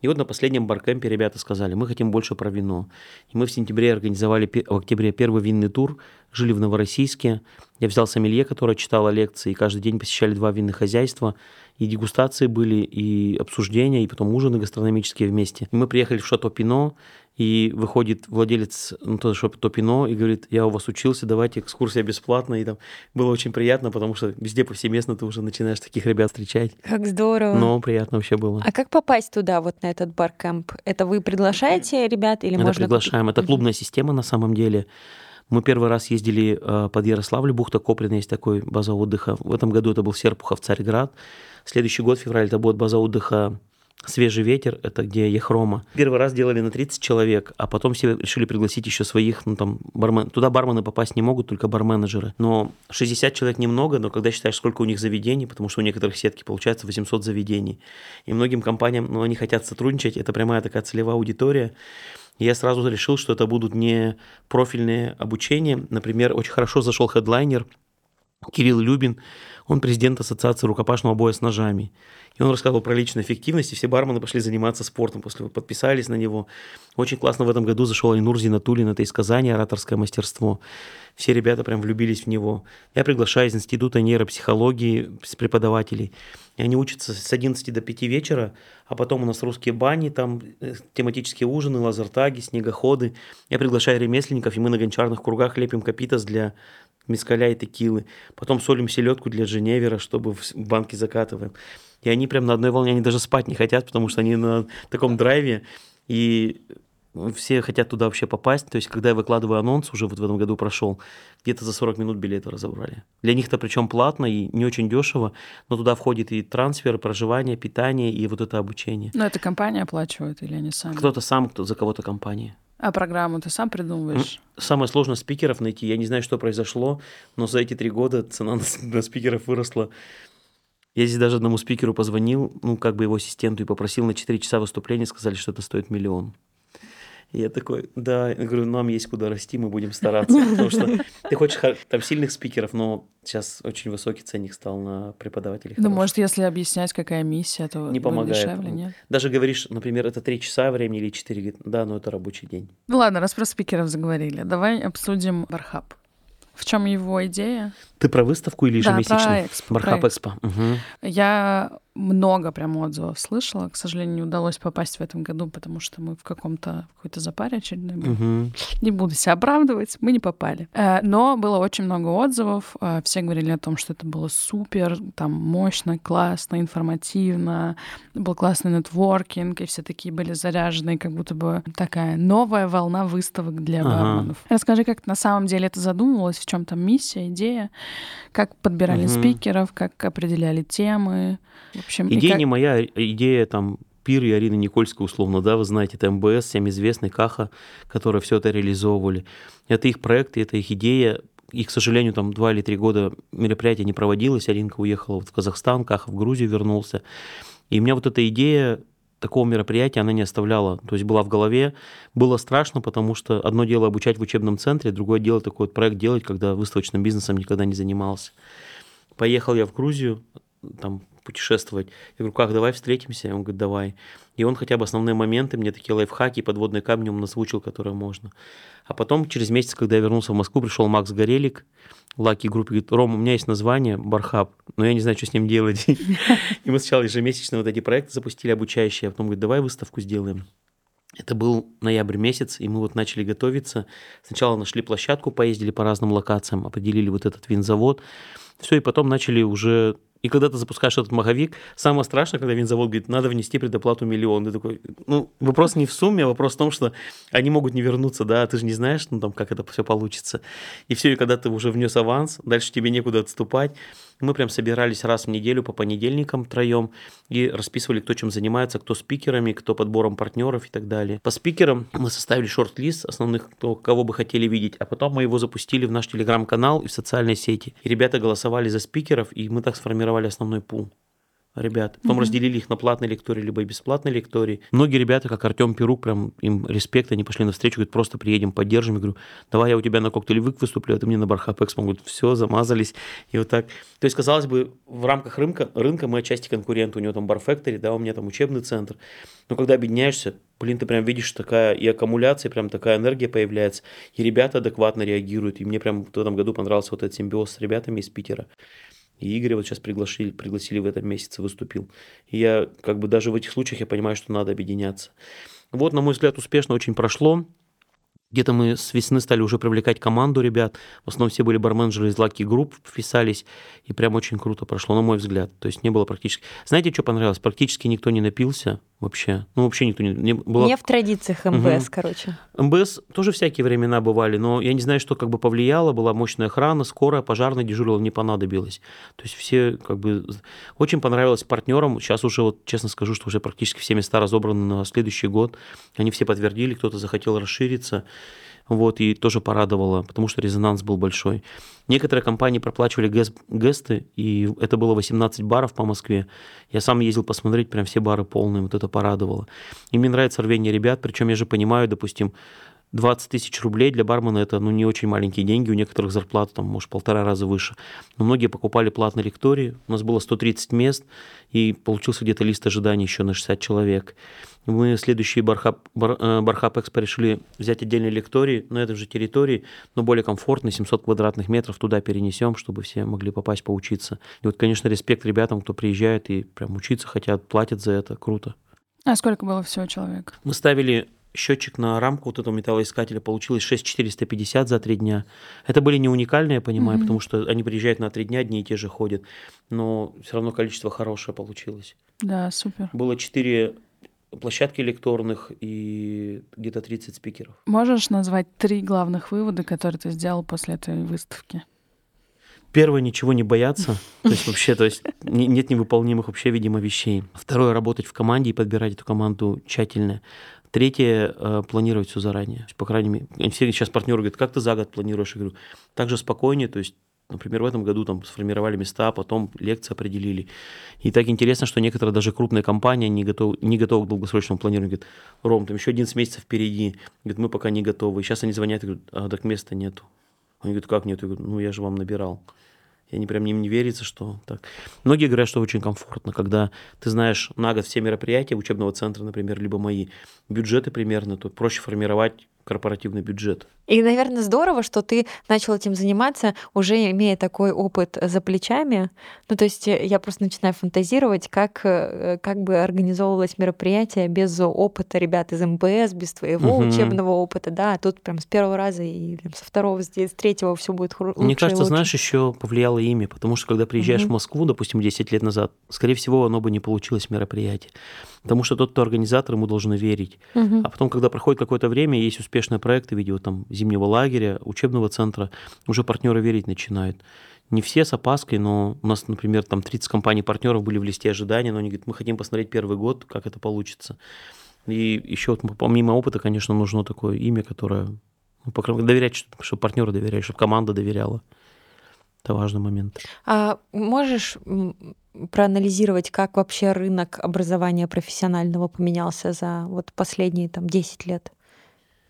И вот на последнем баркемпе ребята сказали, мы хотим больше про вино. И мы в сентябре организовали, в октябре первый винный тур, жили в Новороссийске. Я взял сомелье, которая читала лекции, и каждый день посещали два винных хозяйства, и дегустации были, и обсуждения, и потом ужины гастрономические вместе. И мы приехали в Шато Пино, и выходит владелец ну, то, что Топино и говорит, я у вас учился, давайте экскурсия бесплатная. И там было очень приятно, потому что везде повсеместно ты уже начинаешь таких ребят встречать. Как здорово. Но приятно вообще было. А как попасть туда, вот на этот баркэмп? Это вы приглашаете ребят или Это можно... приглашаем. Это клубная система на самом деле. Мы первый раз ездили э, под Ярославль, бухта Коплина, есть такой база отдыха. В этом году это был Серпухов, Царьград. Следующий год, февраль, это будет база отдыха Свежий ветер, это где Ехрома. Первый раз делали на 30 человек, а потом все решили пригласить еще своих, ну там, бармен. Туда бармены попасть не могут, только барменеджеры. Но 60 человек немного, но когда считаешь, сколько у них заведений, потому что у некоторых сетки получается 800 заведений. И многим компаниям, ну, они хотят сотрудничать, это прямая такая целевая аудитория. Я сразу решил, что это будут не профильные обучения. Например, очень хорошо зашел хедлайнер Кирилл Любин, он президент Ассоциации рукопашного боя с ножами. И он рассказывал про личную эффективность, и все бармены пошли заниматься спортом, после подписались на него. Очень классно в этом году зашел Айнур Зинатулин, это из Казани, ораторское мастерство. Все ребята прям влюбились в него. Я приглашаю из Института нейропсихологии с преподавателей. И они учатся с 11 до 5 вечера, а потом у нас русские бани, там э, тематические ужины, лазертаги, снегоходы. Я приглашаю ремесленников, и мы на гончарных кругах лепим капитас для мискаля и текилы. Потом солим селедку для Женевера, чтобы в банке закатываем. И они прям на одной волне, они даже спать не хотят, потому что они на таком драйве. И все хотят туда вообще попасть. То есть, когда я выкладываю анонс, уже вот в этом году прошел, где-то за 40 минут билеты разобрали. Для них это причем платно и не очень дешево, но туда входит и трансфер, проживание, питание и вот это обучение. Но это компания оплачивает или они сами? Кто-то сам, кто за кого-то компания. А программу ты сам придумываешь? Самое сложное спикеров найти. Я не знаю, что произошло, но за эти три года цена на, на спикеров выросла я здесь даже одному спикеру позвонил, ну, как бы его ассистенту, и попросил на 4 часа выступления, сказали, что это стоит миллион. И я такой, да, я говорю, нам есть куда расти, мы будем стараться. Потому что ты хочешь там сильных спикеров, но сейчас очень высокий ценник стал на преподавателей. Ну, может, если объяснять, какая миссия, то не помогает. дешевле, нет? Даже говоришь, например, это три часа времени или четыре, говорит, да, но это рабочий день. Ну ладно, раз про спикеров заговорили, давай обсудим Бархаб. В чем его идея? Ты про выставку или ежемесячно? Да, про экспо. Угу. Я много прям отзывов слышала. К сожалению, не удалось попасть в этом году, потому что мы в каком-то какой-то запаре очередной были. Угу. Не буду себя оправдывать, мы не попали. Э, но было очень много отзывов. Э, все говорили о том, что это было супер, там мощно, классно, информативно, был классный нетворкинг, и все такие были заряжены, как будто бы такая новая волна выставок для ага. барменов. Расскажи, как на самом деле это задумывалось, в чем там миссия, идея, как подбирали угу. спикеров, как определяли темы. В общем, идея как... не моя, идея там Пир и Арины Никольской, условно, да, вы знаете, это МБС, всем известный, Каха, которые все это реализовывали. Это их проект, это их идея. И, к сожалению, там два или три года мероприятие не проводилось. Аринка уехала вот в Казахстан, Каха в Грузию вернулся. И у меня вот эта идея такого мероприятия она не оставляла. То есть была в голове. Было страшно, потому что одно дело обучать в учебном центре, другое дело такой вот проект делать, когда выставочным бизнесом никогда не занимался. Поехал я в Грузию, там путешествовать. Я говорю, как, давай встретимся? Он говорит, давай. И он хотя бы основные моменты, мне такие лайфхаки, подводные камни он озвучил, которые можно. А потом, через месяц, когда я вернулся в Москву, пришел Макс Горелик, Лаки группе, говорит, Рома, у меня есть название Бархаб, но я не знаю, что с ним делать. И мы сначала ежемесячно вот эти проекты запустили обучающие, а потом говорит, давай выставку сделаем. Это был ноябрь месяц, и мы вот начали готовиться. Сначала нашли площадку, поездили по разным локациям, определили вот этот винзавод. Все, и потом начали уже И когда ты запускаешь этот маховик, самое страшное, когда винзавод говорит, надо внести предоплату миллион. Ты такой, ну, вопрос не в сумме, а вопрос в том, что они могут не вернуться, да, ты же не знаешь, ну, там, как это все получится. И все, и когда ты уже внес аванс, дальше тебе некуда отступать. Мы прям собирались раз в неделю по понедельникам троем и расписывали, кто чем занимается, кто спикерами, кто подбором партнеров и так далее. По спикерам мы составили шорт-лист основных, кто, кого бы хотели видеть, а потом мы его запустили в наш телеграм-канал и в социальные сети. И ребята голосовали за спикеров, и мы так сформировали основной пул ребят. Потом mm-hmm. разделили их на платные лектории, либо бесплатные лектории. Многие ребята, как Артем Перук, прям им респект, они пошли на встречу, говорят, просто приедем, поддержим. Я говорю, давай я у тебя на коктейль вык выступлю, а ты мне на Бархап Экспо. Говорят, все, замазались. И вот так. То есть, казалось бы, в рамках рынка, рынка мы отчасти конкуренты. У него там Барфактори, да, у меня там учебный центр. Но когда объединяешься, блин, ты прям видишь такая и аккумуляция, прям такая энергия появляется, и ребята адекватно реагируют. И мне прям в этом году понравился вот этот симбиоз с ребятами из Питера. И Игоря вот сейчас пригласили, пригласили в этом месяце, выступил. И я как бы даже в этих случаях я понимаю, что надо объединяться. Вот, на мой взгляд, успешно очень прошло. Где-то мы с весны стали уже привлекать команду ребят. В основном все были барменджеры из Lucky Group, вписались. И прям очень круто прошло, на мой взгляд. То есть не было практически... Знаете, что понравилось? Практически никто не напился вообще. Ну, вообще никто не... Не, было... не в традициях МБС, угу. короче. МБС тоже всякие времена бывали, но я не знаю, что как бы повлияло. Была мощная охрана, скорая, пожарная дежурила, не понадобилось. То есть все как бы... Очень понравилось партнерам. Сейчас уже, вот честно скажу, что уже практически все места разобраны на следующий год. Они все подтвердили, кто-то захотел расшириться вот, и тоже порадовало, потому что резонанс был большой. Некоторые компании проплачивали гесты, и это было 18 баров по Москве. Я сам ездил посмотреть, прям все бары полные, вот это порадовало. И мне нравится рвение ребят, причем я же понимаю, допустим, 20 тысяч рублей для бармена это ну, не очень маленькие деньги, у некоторых зарплата там, может, полтора раза выше. Но многие покупали платные лектории, у нас было 130 мест, и получился где-то лист ожидания еще на 60 человек. Мы следующий Бархап, Бар, э, Бархап Экспо решили взять отдельные лектории на этой же территории, но более комфортно, 700 квадратных метров туда перенесем, чтобы все могли попасть поучиться. И вот, конечно, респект ребятам, кто приезжает и прям учиться хотят, платят за это, круто. А сколько было всего человек? Мы ставили счетчик на рамку вот этого металлоискателя получилось 6450 за три дня. Это были не уникальные, я понимаю, mm-hmm. потому что они приезжают на три дня, одни и те же ходят, но все равно количество хорошее получилось. Да, супер. Было четыре площадки лекторных и где-то 30 спикеров. Можешь назвать три главных вывода, которые ты сделал после этой выставки? Первое, ничего не бояться, то есть вообще, то есть нет невыполнимых вообще, видимо, вещей. Второе, работать в команде и подбирать эту команду тщательно. Третье, э, планировать все заранее. По крайней мере, все сейчас партнеры говорят, как ты за год планируешь? Я говорю, так же спокойнее, то есть Например, в этом году там сформировали места, потом лекции определили. И так интересно, что некоторые даже крупные компании не готовы, не готовы к долгосрочному планированию. Говорят, Ром, там еще 11 месяцев впереди. Говорят, мы пока не готовы. И сейчас они звонят и говорят, а так места нету. Они говорят, как нет? Я говорю, ну я же вам набирал. И они прям им не верится, что так. Многие говорят, что очень комфортно, когда ты знаешь на год все мероприятия учебного центра, например, либо мои бюджеты примерно, то проще формировать корпоративный бюджет. И, наверное, здорово, что ты начал этим заниматься, уже имея такой опыт за плечами. Ну, то есть э, я просто начинаю фантазировать, как, э, как бы организовывалось мероприятие без опыта ребят из МБС, без твоего угу. учебного опыта, да, а тут прям с первого раза и прям со второго, с третьего все будет лучше Мне кажется, знаешь, еще повлияло имя, потому что когда приезжаешь угу. в Москву, допустим, 10 лет назад, скорее всего, оно бы не получилось мероприятие. Потому что тот, кто организатор, ему должен верить. Угу. А потом, когда проходит какое-то время, есть успешные проекты в виде вот, там, зимнего лагеря, учебного центра, уже партнеры верить начинают. Не все с опаской, но у нас, например, там 30 компаний-партнеров были в листе ожидания, но они говорят, мы хотим посмотреть первый год, как это получится. И еще вот, помимо опыта, конечно, нужно такое имя, которое, ну, доверять, чтобы партнеры доверяли, чтобы команда доверяла. Это важный момент. А можешь проанализировать, как вообще рынок образования профессионального поменялся за вот последние там 10 лет?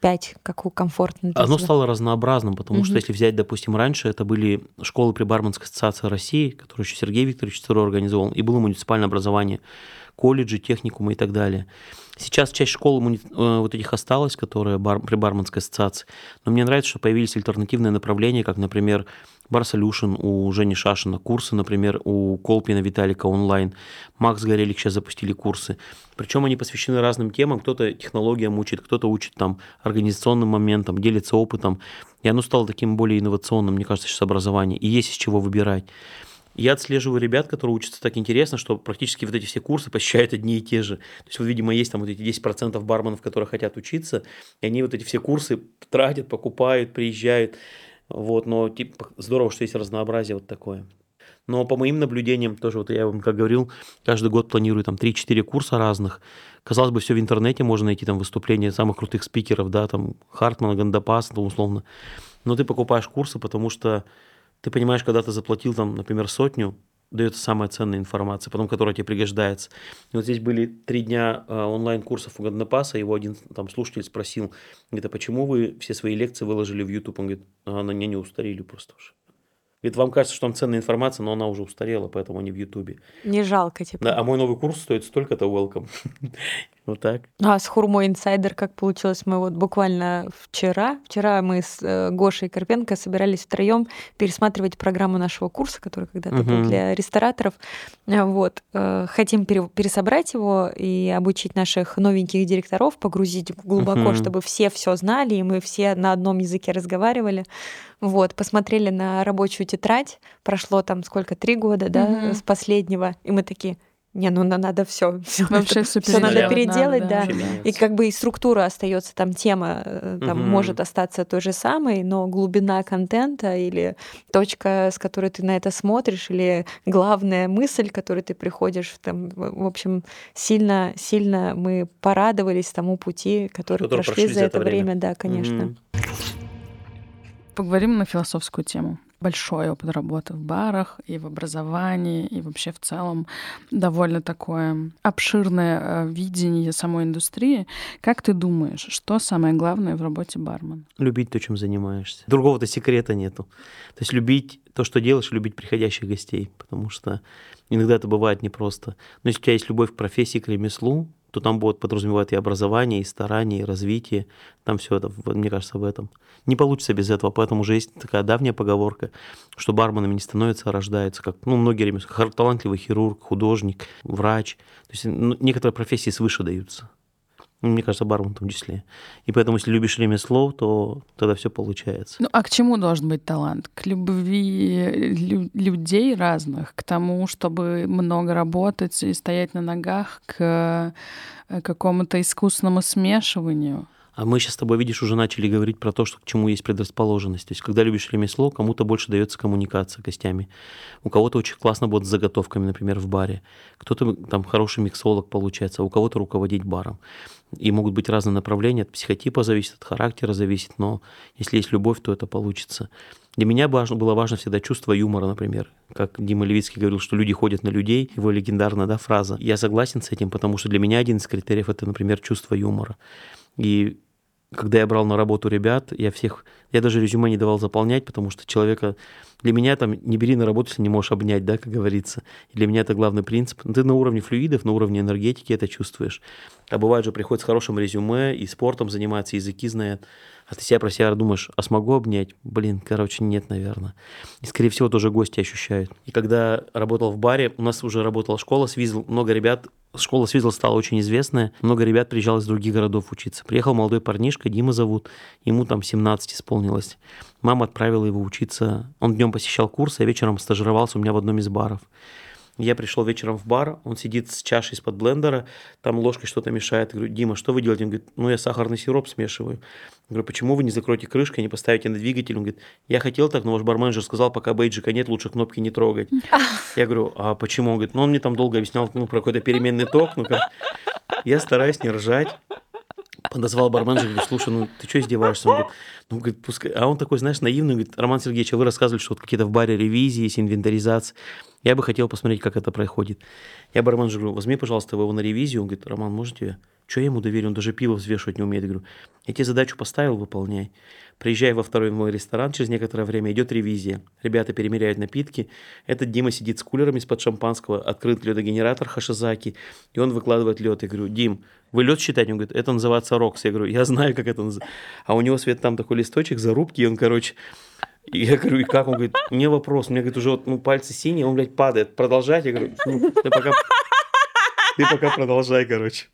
5, какую комфортно Оно стало разнообразным, потому угу. что если взять, допустим, раньше это были школы при Барменской ассоциации России, которую еще Сергей Викторович Царо организовал, и было муниципальное образование, колледжи, техникумы и так далее. Сейчас часть школ э, вот этих осталась, которые бар, при Барменской ассоциации, но мне нравится, что появились альтернативные направления, как, например, Bar Solution у Жени Шашина, курсы, например, у Колпина Виталика онлайн, Макс Горелик сейчас запустили курсы. Причем они посвящены разным темам, кто-то технологиям учит, кто-то учит там организационным моментам, делится опытом. И оно стало таким более инновационным, мне кажется, сейчас образование. И есть из чего выбирать. Я отслеживаю ребят, которые учатся так интересно, что практически вот эти все курсы посещают одни и те же. То есть, вот, видимо, есть там вот эти 10% барменов, которые хотят учиться, и они вот эти все курсы тратят, покупают, приезжают. Вот, но типа, здорово, что есть разнообразие вот такое. Но по моим наблюдениям, тоже вот я вам как говорил, каждый год планирую там 3-4 курса разных. Казалось бы, все в интернете можно найти там выступления самых крутых спикеров, да, там Хартмана, Гандапаса, там условно. Но ты покупаешь курсы, потому что ты понимаешь, когда ты заплатил там, например, сотню, дается самая ценная информация, потом которая тебе пригождается. И вот здесь были три дня э, онлайн-курсов у Гандапаса, его один там слушатель спросил, говорит, а почему вы все свои лекции выложили в YouTube? Он говорит, а, на меня не устарели просто уже. Говорит, вам кажется, что там ценная информация, но она уже устарела, поэтому они в Ютубе. Не жалко, типа. Да, а мой новый курс стоит столько-то welcome. вот так. А с Хурмой инсайдер как получилось? Мы вот буквально вчера, вчера мы с э, Гошей Карпенко собирались втроем пересматривать программу нашего курса, который когда-то был для рестораторов. А, вот. Э, хотим пересобрать его и обучить наших новеньких директоров, погрузить глубоко, чтобы все все знали, и мы все на одном языке разговаривали. Вот, посмотрели на рабочую тетрадь, прошло там сколько, три года, да, с последнего, и мы такие, не, ну надо все, все вообще все, все надо переделать, надо, да. да. И как бы и структура остается, там тема э, там угу. может остаться той же самой, но глубина контента или точка, с которой ты на это смотришь, или главная мысль, к которой ты приходишь, там, в общем, сильно, сильно мы порадовались тому пути, который, который прошли, прошли за это время, время да, конечно. Угу. Поговорим на философскую тему. Большой опыт работы в барах и в образовании, и вообще в целом довольно такое обширное э, видение самой индустрии. Как ты думаешь, что самое главное в работе бармена? Любить то, чем занимаешься. Другого-то секрета нету. То есть любить то, что делаешь, любить приходящих гостей, потому что иногда это бывает непросто. Но если у тебя есть любовь к профессии, к ремеслу, то там будет подразумевать и образование, и старание, и развитие. Там все это, мне кажется, в этом. Не получится без этого, поэтому уже есть такая давняя поговорка, что барменами не становятся, а рождаются, как ну, многие ремесла, талантливый хирург, художник, врач. То есть ну, некоторые профессии свыше даются. Ну, мне кажется, бармен в том числе. И поэтому, если любишь ремесло, то тогда все получается. Ну, а к чему должен быть талант? К любви лю- людей разных, к тому, чтобы много работать и стоять на ногах, к э, какому-то искусственному смешиванию? А мы сейчас с тобой, видишь, уже начали говорить про то, что к чему есть предрасположенность. То есть, когда любишь ремесло, кому-то больше дается коммуникация гостями. У кого-то очень классно будет с заготовками, например, в баре. Кто-то там хороший миксолог получается, а у кого-то руководить баром. И могут быть разные направления, от психотипа зависит, от характера зависит, но если есть любовь, то это получится. Для меня важно, было важно всегда чувство юмора, например. Как Дима Левицкий говорил, что люди ходят на людей, его легендарная да, фраза. Я согласен с этим, потому что для меня один из критериев – это, например, чувство юмора. И когда я брал на работу ребят, я всех, я даже резюме не давал заполнять, потому что человека, для меня там не бери на работу, если не можешь обнять, да, как говорится. И для меня это главный принцип. Ты на уровне флюидов, на уровне энергетики это чувствуешь. А бывает же, приходит с хорошим резюме, и спортом занимается, языки знает. А ты себя про себя думаешь, а смогу обнять? Блин, короче, нет, наверное. И, скорее всего, тоже гости ощущают. И когда работал в баре, у нас уже работала школа Свизл, много ребят, школа Свизл стала очень известная, много ребят приезжало из других городов учиться. Приехал молодой парнишка, Дима зовут, ему там 17 исполнилось. Мама отправила его учиться, он днем посещал курсы, а вечером стажировался у меня в одном из баров. Я пришел вечером в бар, он сидит с чашей из-под блендера, там ложкой что-то мешает. Я говорю, Дима, что вы делаете? Он говорит, ну я сахарный сироп смешиваю. Я говорю, почему вы не закроете крышкой, не поставите на двигатель? Он говорит, я хотел так, но ваш барменджер сказал, пока бейджика нет, лучше кнопки не трогать. Я говорю, а почему? Он говорит, ну он мне там долго объяснял ну, про какой-то переменный ток. Ну, как... Я стараюсь не ржать. Подозвал барменджер, говорит, слушай, ну ты что издеваешься? Он говорит, ну, говорит, пускай... А он такой, знаешь, наивный, говорит, Роман Сергеевич, а вы рассказывали, что вот какие-то в баре ревизии есть, инвентаризация. Я бы хотел посмотреть, как это происходит. Я барменджеру говорю, возьми, пожалуйста, его на ревизию. Он говорит, Роман, можете? Что я ему доверю? Он даже пиво взвешивать не умеет. Я говорю, я тебе задачу поставил, выполняй. Приезжай во второй мой ресторан, через некоторое время идет ревизия. Ребята перемеряют напитки. Этот Дима сидит с кулером из-под шампанского, открыт ледогенератор Хашизаки, и он выкладывает лед. Я говорю, Дим, вы лед считаете? Он говорит, это называется рокс. Я говорю, я знаю, как это называется. А у него, Свет, там такой листочек, зарубки, и он, короче, и я говорю, и как? Он говорит, мне вопрос. Меня, говорит, уже вот, ну, пальцы синие, он, блядь, падает. Продолжать? Я говорю, ну, ты пока... Ты пока продолжай, короче.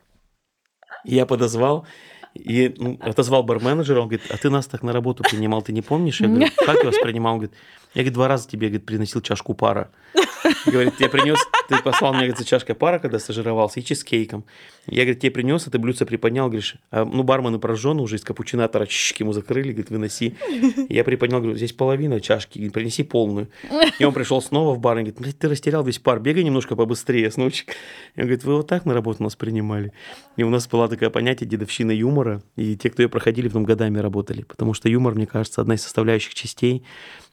И я подозвал, И ну, отозвал барменеджера, он говорит, а ты нас так на работу принимал, ты не помнишь? Я говорю, как я вас принимал? Он говорит, я говорит, два раза тебе говорит, приносил чашку пара. Говорит, я принес, ты послал мне говорит, за чашкой пара, когда стажировался, и чизкейком. Я, говорит, тебе принес, а ты блюдце приподнял, говоришь, а, ну, бармены прожжены уже из капучинатора, чашки ему закрыли, говорит, выноси. Я приподнял, говорю, здесь половина чашки, говорит, принеси полную. И он пришел снова в бар, и говорит, блядь, ты растерял весь пар, бегай немножко побыстрее, снучек. Я говорит, вы вот так на работу нас принимали. И у нас была такая понятие дедовщина юмора, и те, кто ее проходили, потом годами работали, потому что юмор, мне кажется, одна из составляющих частей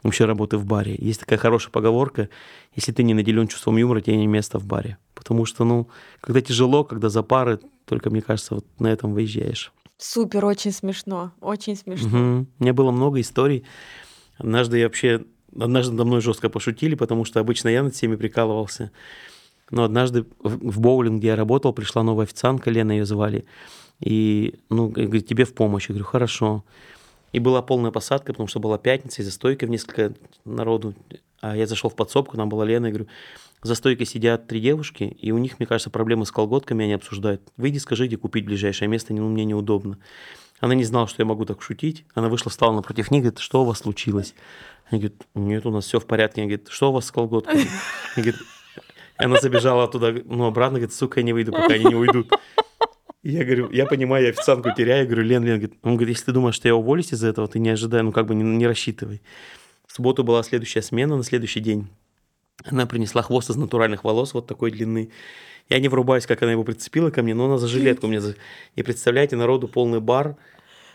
вообще работы в баре. Есть такая хорошая поговорка, если ты не наделен чувством юмора, тебе не место в баре. Потому что, ну, когда тяжело, когда за пары, только, мне кажется, вот на этом выезжаешь. Супер, очень смешно, очень смешно. Угу. У меня было много историй. Однажды я вообще... Однажды надо мной жестко пошутили, потому что обычно я над всеми прикалывался. Но однажды в боулинг, где я работал, пришла новая официантка, Лена ее звали. И, ну, говорит, тебе в помощь. Я говорю, хорошо. И была полная посадка, потому что была пятница, и за стойкой в несколько народу. А я зашел в подсобку, там была Лена, и говорю, за стойкой сидят три девушки, и у них, мне кажется, проблемы с колготками, они обсуждают. Выйди, скажите, купить ближайшее место, ну, мне неудобно. Она не знала, что я могу так шутить. Она вышла, стала напротив них, говорит, что у вас случилось? Она говорит, нет, у нас все в порядке. Она говорит, что у вас с колготками? Она говорит, она забежала туда, ну, обратно, говорит, сука, я не выйду, пока они не уйдут. Я говорю, я понимаю, я официантку теряю. Я говорю, Лен, Лен, говорит, он говорит, если ты думаешь, что я уволюсь из-за этого, ты не ожидай, ну как бы не, не рассчитывай. В субботу была следующая смена на следующий день. Она принесла хвост из натуральных волос вот такой длины. Я не врубаюсь, как она его прицепила ко мне, но она за жилетку мне... И представляете, народу полный бар,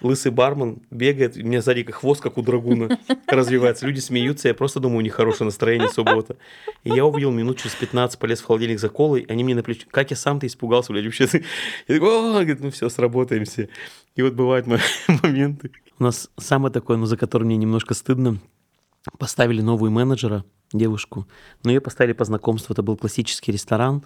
лысый бармен бегает, у меня сзади как хвост, как у драгуна, развивается. Люди смеются, я просто думаю, у них хорошее настроение, суббота. И я увидел минут через 15, полез в холодильник за колой, они мне на плечо, как я сам-то испугался, блядь, вообще. Я такой, о, говорит, ну все, сработаемся. И вот бывают моменты. У нас самое такое, но за которое мне немножко стыдно, поставили новую менеджера, девушку, но ее поставили по знакомству, это был классический ресторан,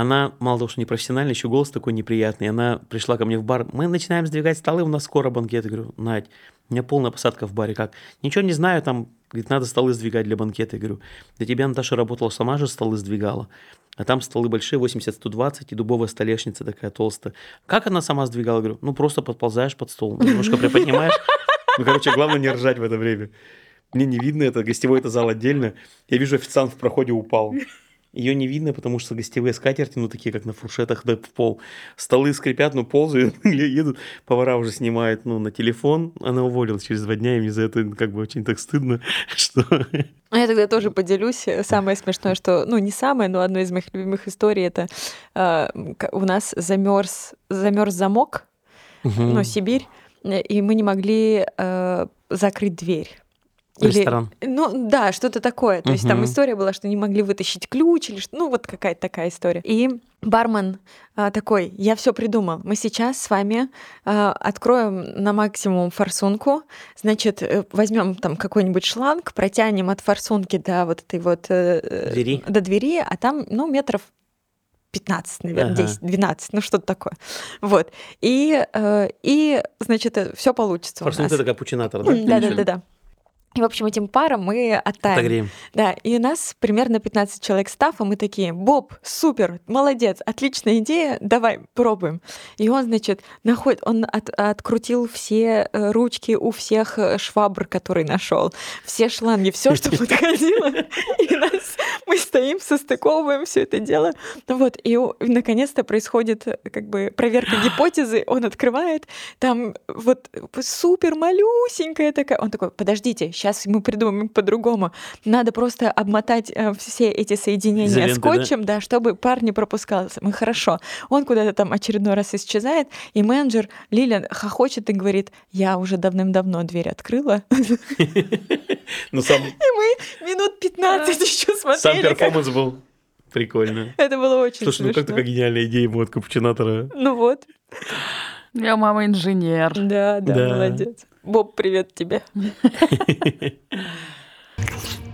она, мало того, что не профессиональная, еще голос такой неприятный. Она пришла ко мне в бар. Мы начинаем сдвигать столы, у нас скоро банкет. Я говорю, Надь, у меня полная посадка в баре. Как? Ничего не знаю, там, говорит, надо столы сдвигать для банкета. Я говорю, для тебя Наташа работала, сама же столы сдвигала. А там столы большие, 80-120, и дубовая столешница такая толстая. Как она сама сдвигала? Я говорю, ну просто подползаешь под стол, немножко приподнимаешь. Ну, короче, главное не ржать в это время. Мне не видно это, гостевой это зал отдельно. Я вижу, официант в проходе упал. Ее не видно, потому что гостевые скатерти, ну, такие, как на фуршетах, да, в пол. Столы скрипят, ну, ползают, едут. Повара уже снимают, ну, на телефон. Она уволилась через два дня, и мне за это как бы очень так стыдно, что... А я тогда тоже поделюсь. Самое смешное, что, ну, не самое, но одно из моих любимых историй, это э, у нас замерз, замерз замок, угу. ну, Сибирь, и мы не могли э, закрыть дверь. Или, Ресторан. Ну да, что-то такое. То угу. есть там история была, что не могли вытащить ключ или что, ну вот какая-то такая история. И бармен а, такой, я все придумал. Мы сейчас с вами а, откроем на максимум форсунку, значит, э, возьмем там какой-нибудь шланг, протянем от форсунки до вот этой вот э, двери. до двери, а там, ну метров 15, наверное, ага. 10, 12, ну что-то такое. Вот. И, э, и значит, все получится. Форсунка это капучинатор, да? Да, да, да, да. И, в общем, этим паром мы оттаем. Отогреем. Да, и у нас примерно 15 человек стафа, мы такие, Боб, супер, молодец, отличная идея, давай, пробуем. И он, значит, находит, он от, открутил все э, ручки у всех э, швабр, которые нашел, все шланги, все, что подходило. И нас, мы стоим, состыковываем все это дело. Вот, и наконец-то происходит как бы проверка гипотезы, он открывает, там вот супер малюсенькая такая, он такой, подождите, сейчас мы придумаем по-другому. Надо просто обмотать э, все эти соединения Изоленты, скотчем, да? да, чтобы пар не пропускался. Мы хорошо. Он куда-то там очередной раз исчезает, и менеджер Лиля хохочет и говорит, я уже давным-давно дверь открыла. Ну, сам... И мы минут 15 еще смотрели. Сам перформанс был прикольно. Это было очень Слушай, ну как такая гениальная идея вот капучинатора. Ну вот. Я мама инженер. Да, да, да, молодец. Боб, привет тебе.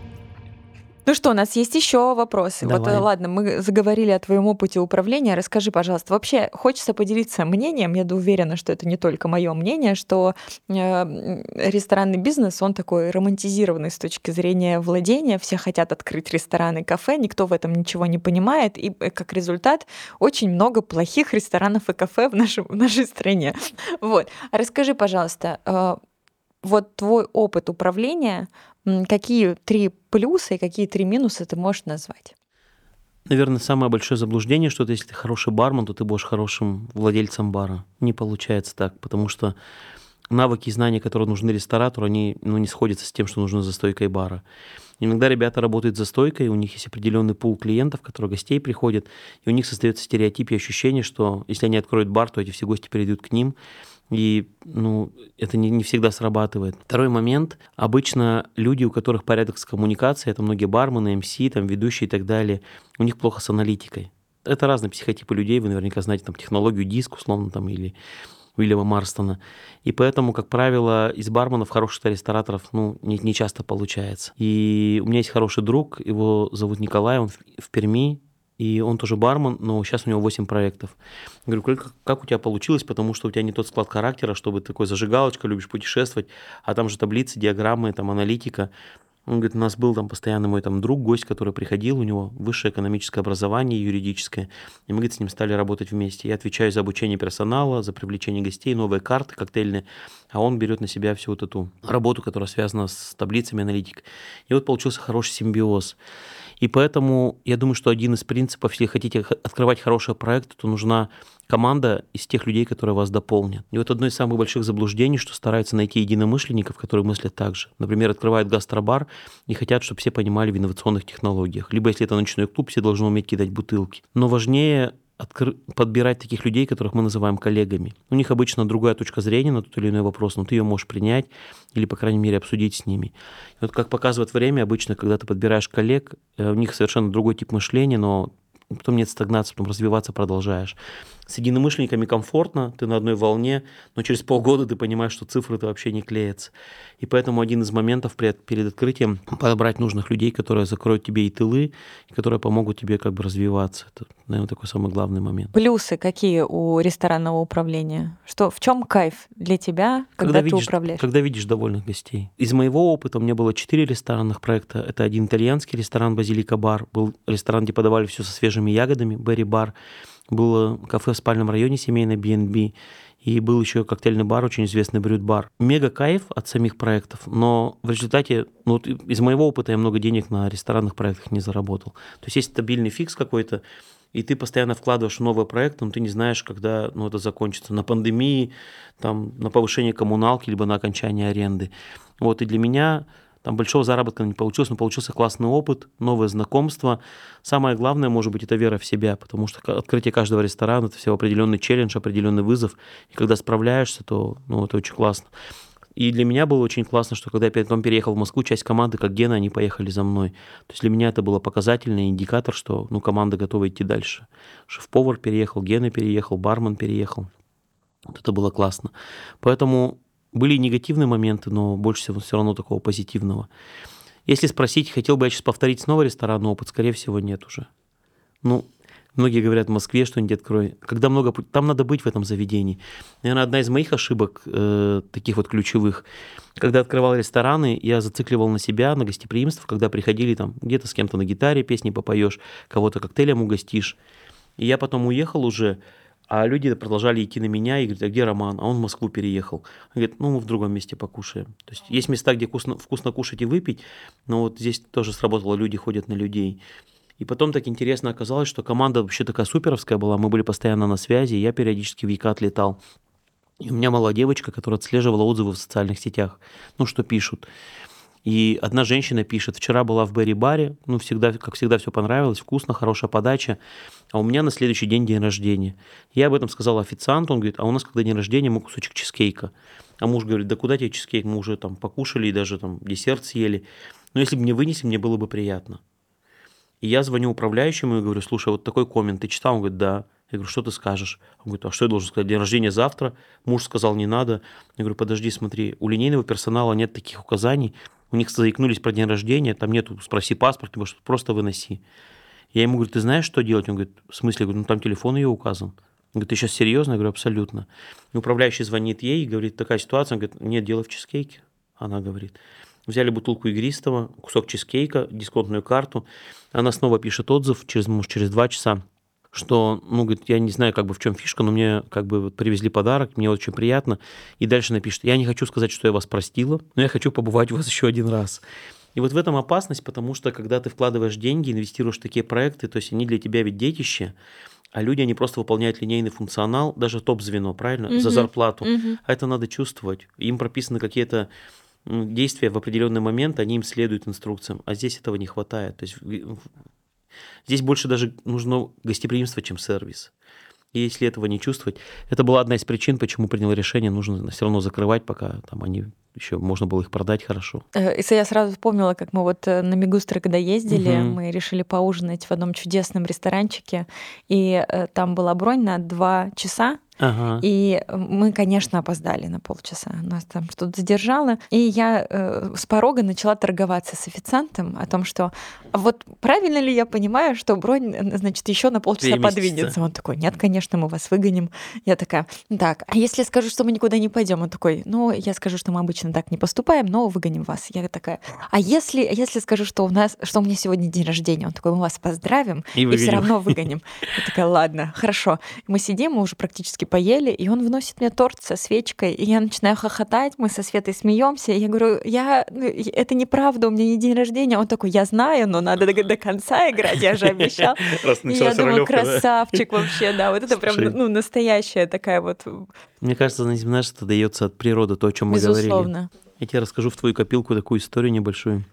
Ну что, у нас есть еще вопросы. Давай. Вот ладно, мы заговорили о твоем опыте управления. Расскажи, пожалуйста, вообще хочется поделиться мнением, я уверена, что это не только мое мнение, что э, ресторанный бизнес, он такой романтизированный с точки зрения владения. Все хотят открыть рестораны, кафе, никто в этом ничего не понимает. И э, как результат очень много плохих ресторанов и кафе в, нашем, в нашей стране. Вот. Расскажи, пожалуйста, э, вот твой опыт управления, какие три плюса и какие три минуса ты можешь назвать? Наверное, самое большое заблуждение, что если ты хороший бармен, то ты будешь хорошим владельцем бара. Не получается так, потому что навыки и знания, которые нужны ресторатору, они ну, не сходятся с тем, что нужно за стойкой бара. Иногда ребята работают за стойкой, у них есть определенный пул клиентов, которые гостей приходят, и у них создается стереотип и ощущение, что если они откроют бар, то эти все гости перейдут к ним, и ну, это не, не всегда срабатывает. Второй момент. Обычно люди, у которых порядок с коммуникацией, это многие бармены, МС, там, ведущие и так далее, у них плохо с аналитикой. Это разные психотипы людей, вы наверняка знаете там технологию диск, условно, там, или Уильяма Марстона. И поэтому, как правило, из барменов хороших рестораторов ну, не, не часто получается. И у меня есть хороший друг, его зовут Николай, он в, в Перми, и он тоже бармен, но сейчас у него 8 проектов. Я говорю, как, как у тебя получилось, потому что у тебя не тот склад характера, чтобы такой зажигалочка, любишь путешествовать, а там же таблицы, диаграммы, там аналитика. Он говорит, у нас был там постоянно мой там друг, гость, который приходил, у него высшее экономическое образование, юридическое, и мы, говорит, с ним стали работать вместе. Я отвечаю за обучение персонала, за привлечение гостей, новые карты коктейльные, а он берет на себя всю вот эту работу, которая связана с таблицами аналитик. И вот получился хороший симбиоз. И поэтому я думаю, что один из принципов, если хотите открывать хороший проект, то нужна команда из тех людей, которые вас дополнят. И вот одно из самых больших заблуждений, что стараются найти единомышленников, которые мыслят так же. Например, открывают гастробар и хотят, чтобы все понимали в инновационных технологиях. Либо если это ночной клуб, все должны уметь кидать бутылки. Но важнее откр... подбирать таких людей, которых мы называем коллегами. У них обычно другая точка зрения на тот или иной вопрос, но ты ее можешь принять или, по крайней мере, обсудить с ними. И вот как показывает время, обычно, когда ты подбираешь коллег, э, у них совершенно другой тип мышления, но потом нет стагнации, потом развиваться продолжаешь. С единомышленниками комфортно, ты на одной волне, но через полгода ты понимаешь, что цифры-то вообще не клеятся. И поэтому один из моментов перед открытием подобрать нужных людей, которые закроют тебе и тылы, и которые помогут тебе как бы развиваться. Это, наверное, такой самый главный момент. Плюсы какие у ресторанного управления? Что, в чем кайф для тебя, когда, когда ты видишь, управляешь? Когда видишь довольных гостей. Из моего опыта у меня было четыре ресторанных проекта. Это один итальянский ресторан «Базилика Бар». Был ресторан, где подавали все со свежими ягодами, «Берри Бар». Было кафе в спальном районе семейное B&B. И был еще коктейльный бар, очень известный брют-бар. Мега кайф от самих проектов, но в результате, ну, вот из моего опыта я много денег на ресторанных проектах не заработал. То есть есть стабильный фикс какой-то, и ты постоянно вкладываешь в новый проект, но ты не знаешь, когда ну, это закончится. На пандемии, там, на повышение коммуналки, либо на окончание аренды. Вот, и для меня там большого заработка не получилось, но получился классный опыт, новое знакомство. Самое главное, может быть, это вера в себя, потому что открытие каждого ресторана – это все определенный челлендж, определенный вызов. И когда справляешься, то ну, это очень классно. И для меня было очень классно, что когда я потом переехал в Москву, часть команды, как Гена, они поехали за мной. То есть для меня это было показательный индикатор, что ну, команда готова идти дальше. Шеф-повар переехал, Гена переехал, бармен переехал. Вот это было классно. Поэтому были негативные моменты, но больше всего все равно такого позитивного. Если спросить, хотел бы я сейчас повторить снова ресторанный опыт, скорее всего, нет уже. Ну, многие говорят, в Москве что-нибудь открой. Когда много... Там надо быть в этом заведении. Наверное, одна из моих ошибок, э, таких вот ключевых, когда открывал рестораны, я зацикливал на себя, на гостеприимство, когда приходили там где-то с кем-то на гитаре песни попоешь, кого-то коктейлем угостишь. И я потом уехал уже, а люди продолжали идти на меня и говорят, а где Роман? А он в Москву переехал. Он говорит, ну мы в другом месте покушаем. То есть есть места, где вкусно, вкусно кушать и выпить, но вот здесь тоже сработало, люди ходят на людей. И потом так интересно оказалось, что команда вообще такая суперовская была, мы были постоянно на связи, я периодически в Екат летал. И у меня была девочка, которая отслеживала отзывы в социальных сетях, ну что пишут. И одна женщина пишет, вчера была в Берри-баре, ну, всегда, как всегда, все понравилось, вкусно, хорошая подача, а у меня на следующий день день рождения. Я об этом сказал официанту, он говорит, а у нас, когда день рождения, мы кусочек чизкейка. А муж говорит, да куда тебе чизкейк, мы уже там покушали и даже там десерт съели. Но если бы мне вынесли, мне было бы приятно. И я звоню управляющему и говорю, слушай, вот такой коммент ты читал? Он говорит, да. Я говорю, что ты скажешь? Он говорит, а что я должен сказать? День рождения завтра. Муж сказал, не надо. Я говорю, подожди, смотри, у линейного персонала нет таких указаний. У них заикнулись про день рождения, там нету «спроси паспорт», либо что просто выноси. Я ему говорю, ты знаешь, что делать? Он говорит, в смысле? Я говорю, ну там телефон ее указан. Он говорит, ты сейчас серьезно? Я говорю, абсолютно. И управляющий звонит ей и говорит, такая ситуация. Он говорит, нет, дело в чизкейке. Она говорит. Взяли бутылку игристого, кусок чизкейка, дисконтную карту. Она снова пишет отзыв через, может, через два часа что, ну, говорит, я не знаю, как бы в чем фишка, но мне как бы вот привезли подарок, мне очень приятно. И дальше напишет, я не хочу сказать, что я вас простила, но я хочу побывать у вас еще один раз. И вот в этом опасность, потому что когда ты вкладываешь деньги, инвестируешь в такие проекты, то есть они для тебя ведь детище, а люди, они просто выполняют линейный функционал, даже топ-звено, правильно, угу. за зарплату. Угу. А это надо чувствовать. Им прописаны какие-то действия в определенный момент, они им следуют инструкциям, а здесь этого не хватает. То есть Здесь больше даже нужно гостеприимство, чем сервис. И если этого не чувствовать, это была одна из причин, почему принял решение, нужно все равно закрывать, пока там они еще можно было их продать хорошо. Э, и я сразу вспомнила, как мы вот э, на Мегустры, когда ездили, угу. мы решили поужинать в одном чудесном ресторанчике, и э, там была бронь на два часа, Ага. И мы, конечно, опоздали на полчаса. Нас там что-то задержало. И я э, с порога начала торговаться с официантом о том, что вот правильно ли я понимаю, что бронь, значит, еще на полчаса подвинется. Он такой, нет, конечно, мы вас выгоним. Я такая, так, а если скажу, что мы никуда не пойдем? Он такой, ну, я скажу, что мы обычно так не поступаем, но выгоним вас. Я такая, а если, если скажу, что у нас, что у меня сегодня день рождения? Он такой, мы вас поздравим и, и все равно выгоним. Я такая, ладно, хорошо. Мы сидим, мы уже практически поели, и он выносит мне торт со свечкой, и я начинаю хохотать, мы со Светой смеемся, и я говорю, я, ну, это неправда, у меня не день рождения. Он такой, я знаю, но надо до, до конца играть, я же обещал. И я думаю, красавчик вообще, да, вот это прям ну, настоящая такая вот... Мне кажется, знаешь, это дается от природы, то, о чем мы говорили. Я тебе расскажу в твою копилку такую историю небольшую.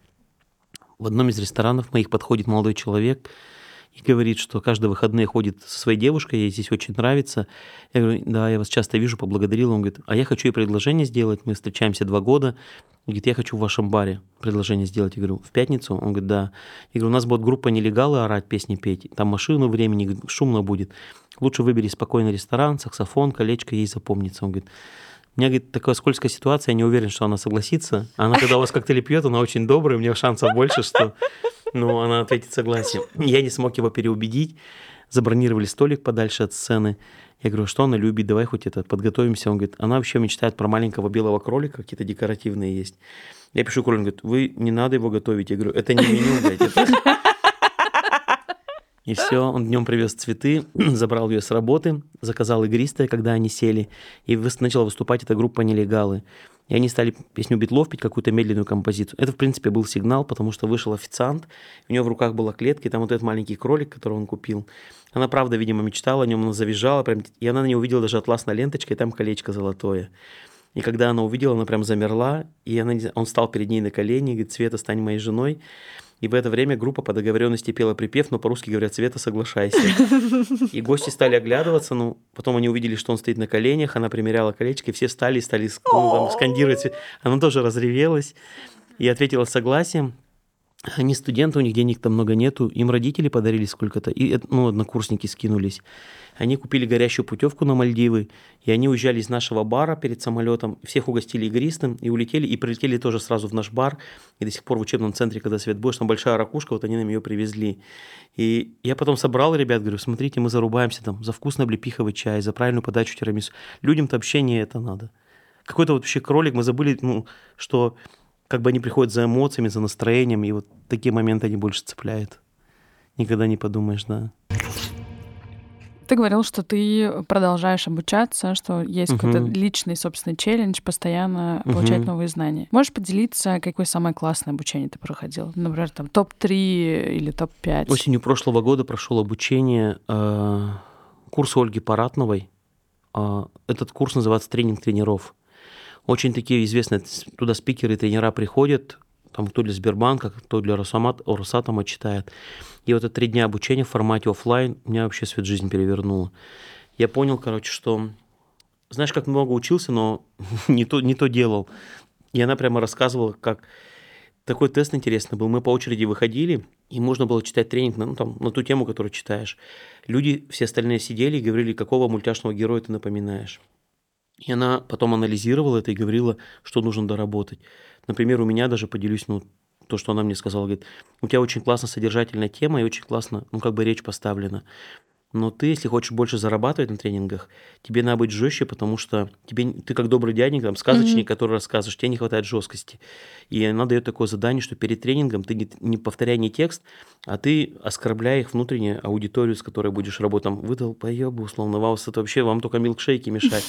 В одном из ресторанов моих подходит молодой человек, и говорит, что каждые выходные ходит со своей девушкой, ей здесь очень нравится. Я говорю, да, я вас часто вижу, поблагодарил. Он говорит, а я хочу ей предложение сделать, мы встречаемся два года. Он говорит, я хочу в вашем баре предложение сделать. Я говорю, в пятницу? Он говорит, да. Я говорю, у нас будет группа нелегалы орать, песни петь, там машину времени, шумно будет. Лучше выбери спокойный ресторан, саксофон, колечко, ей запомнится. Он говорит, меня, говорит, такая скользкая ситуация, я не уверен, что она согласится. Она, когда у вас коктейли пьет, она очень добрая, у меня шансов больше, что ну, она ответит согласие. Я не смог его переубедить. Забронировали столик подальше от сцены. Я говорю, что она любит, давай хоть это, подготовимся. Он говорит, она вообще мечтает про маленького белого кролика, какие-то декоративные есть. Я пишу кролик, он говорит, вы не надо его готовить. Я говорю, это не меню, блядь. И все, он днем привез цветы, забрал ее с работы, заказал игристое, когда они сели, и начала выступать эта группа «Нелегалы». И они стали песню Битлов петь, какую-то медленную композицию. Это, в принципе, был сигнал, потому что вышел официант, у него в руках была клетка, и там вот этот маленький кролик, который он купил. Она, правда, видимо, мечтала о нем, она завизжала, прям, и она на него увидела даже атласной ленточкой, и там колечко золотое. И когда она увидела, она прям замерла, и она, он стал перед ней на колени, говорит, Света, стань моей женой. И в это время группа по договоренности пела припев, но по-русски говорят «Света, соглашайся». И гости стали оглядываться, ну, потом они увидели, что он стоит на коленях, она примеряла колечко, и все встали и стали ну, там, скандировать. Она тоже разревелась и ответила согласием. Они студенты, у них денег там много нету, им родители подарили сколько-то, и ну, однокурсники скинулись. Они купили горящую путевку на Мальдивы, и они уезжали из нашего бара перед самолетом, всех угостили игристым, и улетели, и прилетели тоже сразу в наш бар, и до сих пор в учебном центре, когда свет больше, там большая ракушка, вот они нам ее привезли. И я потом собрал ребят, говорю, смотрите, мы зарубаемся там за вкусный облепиховый чай, за правильную подачу тирамису. Людям-то вообще не это надо. Какой-то вот вообще кролик, мы забыли, ну, что как бы они приходят за эмоциями, за настроением, и вот такие моменты они больше цепляют. Никогда не подумаешь, да. Ты говорил, что ты продолжаешь обучаться, что есть uh-huh. какой-то личный, собственный челлендж, постоянно uh-huh. получать новые знания. Можешь поделиться, какое самое классное обучение ты проходил? Например, там топ-3 или топ-5? Осенью прошлого года прошел обучение э, курс Ольги Паратновой. Э, этот курс называется «Тренинг тренеров». Очень такие известные туда спикеры и тренера приходят, там кто для Сбербанка, кто для Росатома читает. И вот это три дня обучения в формате офлайн меня вообще свет жизнь перевернуло. Я понял, короче, что знаешь, как много учился, но не то, не то делал. И она прямо рассказывала, как такой тест интересный был. Мы по очереди выходили, и можно было читать тренинг на, ну, там, на ту тему, которую читаешь. Люди, все остальные сидели и говорили, какого мультяшного героя ты напоминаешь. И она потом анализировала это и говорила, что нужно доработать. Например, у меня даже поделюсь, ну, то, что она мне сказала, говорит, у тебя очень классно содержательная тема и очень классно, ну, как бы речь поставлена. Но ты, если хочешь больше зарабатывать на тренингах, тебе надо быть жестче, потому что тебе, ты как добрый дяденька, там, сказочник, mm-hmm. который рассказываешь, тебе не хватает жесткости. И она дает такое задание, что перед тренингом ты не, не повторяй не текст, а ты оскорбляй их внутреннюю аудиторию, с которой будешь работать. Там, выдал поебу, условно, вас это вообще, вам только милкшейки мешать.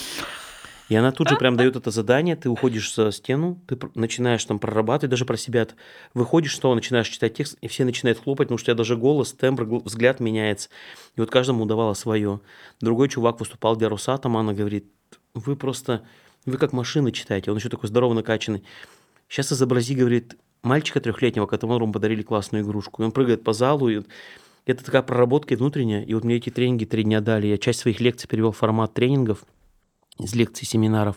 И она тут же прям дает это задание, ты уходишь за стену, ты начинаешь там прорабатывать, даже про себя выходишь, что начинаешь читать текст, и все начинают хлопать, потому что у тебя даже голос, тембр, взгляд меняется. И вот каждому давало свое. Другой чувак выступал для Росатома, она говорит, вы просто, вы как машины читаете, он еще такой здорово накачанный. Сейчас изобрази, говорит, мальчика трехлетнего, которому подарили классную игрушку. И он прыгает по залу, и это такая проработка внутренняя. И вот мне эти тренинги три дня дали. Я часть своих лекций перевел в формат тренингов – из лекций, семинаров,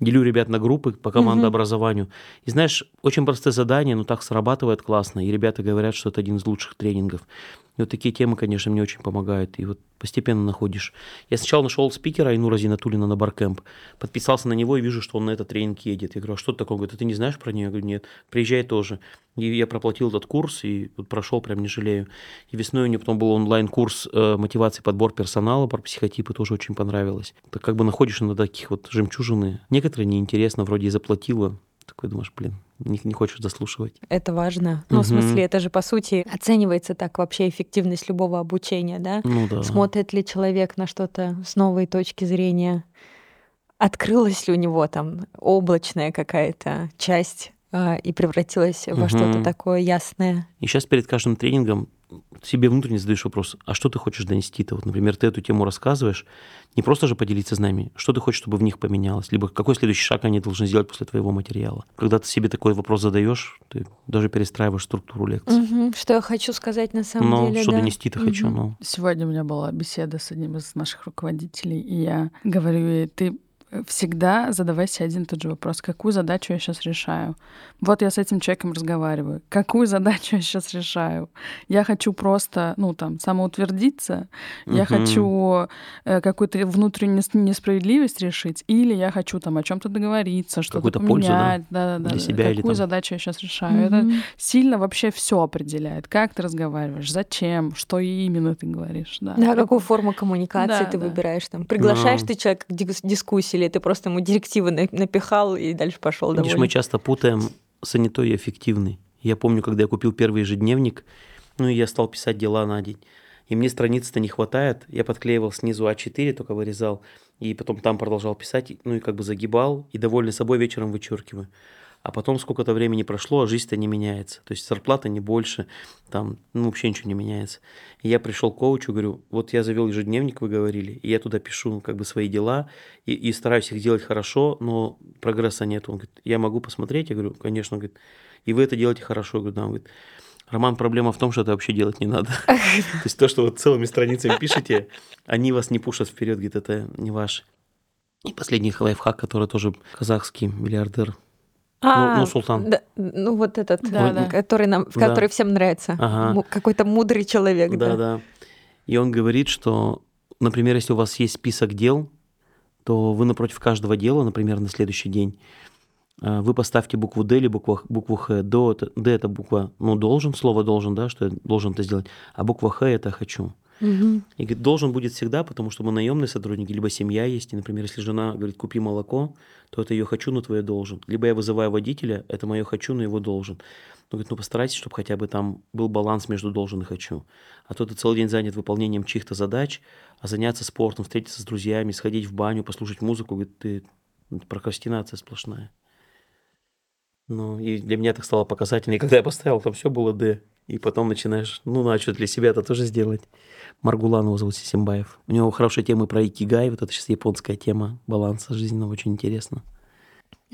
делю ребят на группы по командообразованию. Угу. И знаешь, очень простое задание, но так срабатывает классно. И ребята говорят, что это один из лучших тренингов. И вот такие темы, конечно, мне очень помогают. И вот постепенно находишь. Я сначала нашел спикера Айнура Зинатулина на Баркэмп, подписался на него и вижу, что он на этот тренинг едет. Я говорю, а что это такое? Он говорит, а ты не знаешь про нее? Я говорю, нет, приезжай тоже. И я проплатил этот курс и вот прошел, прям не жалею. И весной у него потом был онлайн-курс э, мотивации подбор персонала про психотипы, тоже очень понравилось. Ты как бы находишь на таких вот жемчужины. Некоторые неинтересно, вроде и заплатила, такой думаешь, блин, не, не хочешь заслушивать. Это важно. Ну, угу. в смысле, это же, по сути, оценивается так вообще эффективность любого обучения, да? Ну да. Смотрит ли человек на что-то с новой точки зрения? Открылась ли у него там облачная какая-то часть и превратилась во угу. что-то такое ясное? И сейчас перед каждым тренингом себе внутренне задаешь вопрос, а что ты хочешь донести-то? Вот, например, ты эту тему рассказываешь, не просто же поделиться с нами, что ты хочешь, чтобы в них поменялось, либо какой следующий шаг они должны сделать после твоего материала. Когда ты себе такой вопрос задаешь, ты даже перестраиваешь структуру лекции. Угу. Что я хочу сказать на самом ну, деле, что да? донести-то угу. хочу, ну. Сегодня у меня была беседа с одним из наших руководителей, и я говорю ей, ты всегда задавай себе один и тот же вопрос. Какую задачу я сейчас решаю? Вот я с этим человеком разговариваю. Какую задачу я сейчас решаю? Я хочу просто, ну, там, самоутвердиться, uh-huh. я хочу э, какую-то внутреннюю несправедливость решить, или я хочу там о чем то договориться, что-то поменять. Пользу, да? Да, да, Для себя Какую или там... задачу я сейчас решаю? Uh-huh. Это сильно вообще все определяет. Как ты разговариваешь, зачем, что именно ты говоришь. Да, да какую форму коммуникации да, ты да. выбираешь. Там, приглашаешь uh-huh. ты человека к дискуссии, или ты просто ему директивы напихал и дальше пошел Видишь, мы часто путаем занятой и эффективный. Я помню, когда я купил первый ежедневник, ну и я стал писать дела на день. И мне страницы-то не хватает. Я подклеивал снизу А4, только вырезал. И потом там продолжал писать, ну и как бы загибал. И довольный собой вечером вычеркиваю а потом сколько-то времени прошло, а жизнь-то не меняется. То есть зарплата не больше, там ну, вообще ничего не меняется. И я пришел к коучу, говорю, вот я завел ежедневник, вы говорили, и я туда пишу как бы свои дела, и, и стараюсь их делать хорошо, но прогресса нет. Он говорит, я могу посмотреть? Я говорю, конечно. Он говорит, и вы это делаете хорошо? Я говорю, да. Он говорит, Роман, проблема в том, что это вообще делать не надо. То есть то, что вот целыми страницами пишете, они вас не пушат вперед, говорит, это не ваше. И последний лайфхак, который тоже казахский миллиардер а, ну, ну, Султан. Да, ну, вот этот, да, да. который нам, да. который всем нравится. Ага. Какой-то мудрый человек. Да, да, да. И он говорит, что, например, если у вас есть список дел, то вы напротив каждого дела, например, на следующий день, э, вы поставьте букву Д или букву, букву Х. Д это, Д это буква, ну, должен, слово должен, да, что я должен это сделать, а буква Х это хочу. Угу. И говорит, должен будет всегда, потому что мы наемные сотрудники, либо семья есть. И, например, если жена говорит, купи молоко, то это ее хочу, но твое должен. Либо я вызываю водителя, это мое хочу, но его должен. Но говорит, ну постарайтесь, чтобы хотя бы там был баланс между должен и хочу. А то ты целый день занят выполнением чьих-то задач, а заняться спортом, встретиться с друзьями, сходить в баню, послушать музыку, говорит, ты прокрастинация сплошная. Ну, и для меня так стало показательно. И когда я поставил, там все было Д. И потом начинаешь, ну, ну, а что для себя это тоже сделать. Маргуланова зовут Сисимбаев. У него хорошие темы про икигай, вот это сейчас японская тема баланса жизненного, очень интересно.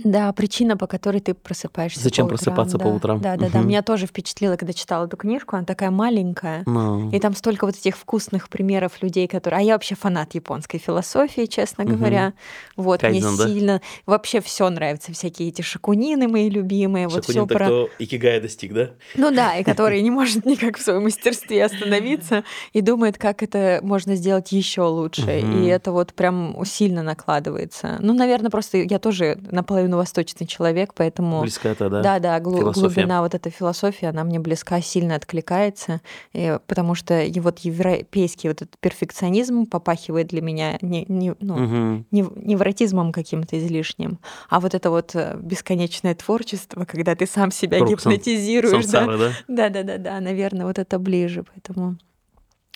Да, причина, по которой ты просыпаешься. Зачем по утрам, просыпаться да. по утрам? Да, да, да. Мгм. Меня тоже впечатлило, когда читала эту книжку. Она такая маленькая. Ну, И там столько вот этих вкусных примеров людей, которые... А я вообще фанат японской философии, честно Мгм. говоря. Вот, Кайдзен, мне да? сильно... Вообще все нравится. Всякие эти шакунины мои любимые. Вот все про... кто икигая достиг, да? Ну да, и который не может никак в своем мастерстве остановиться и думает, как это можно сделать еще лучше. И это вот прям сильно накладывается. Ну, наверное, просто я тоже наполовину восточный человек, поэтому... Близко это, да? Да, да, глу- Философия. глубина вот этой философии, она мне близка, сильно откликается, и- потому что и вот европейский вот этот перфекционизм попахивает для меня не, не- ну, Мгм. нев- невротизмом каким-то излишним, а вот это вот э, бесконечное творчество, когда ты сам себя Круг гипнотизируешь, да, Сансара, да? да, да, да, да, наверное, вот это ближе, поэтому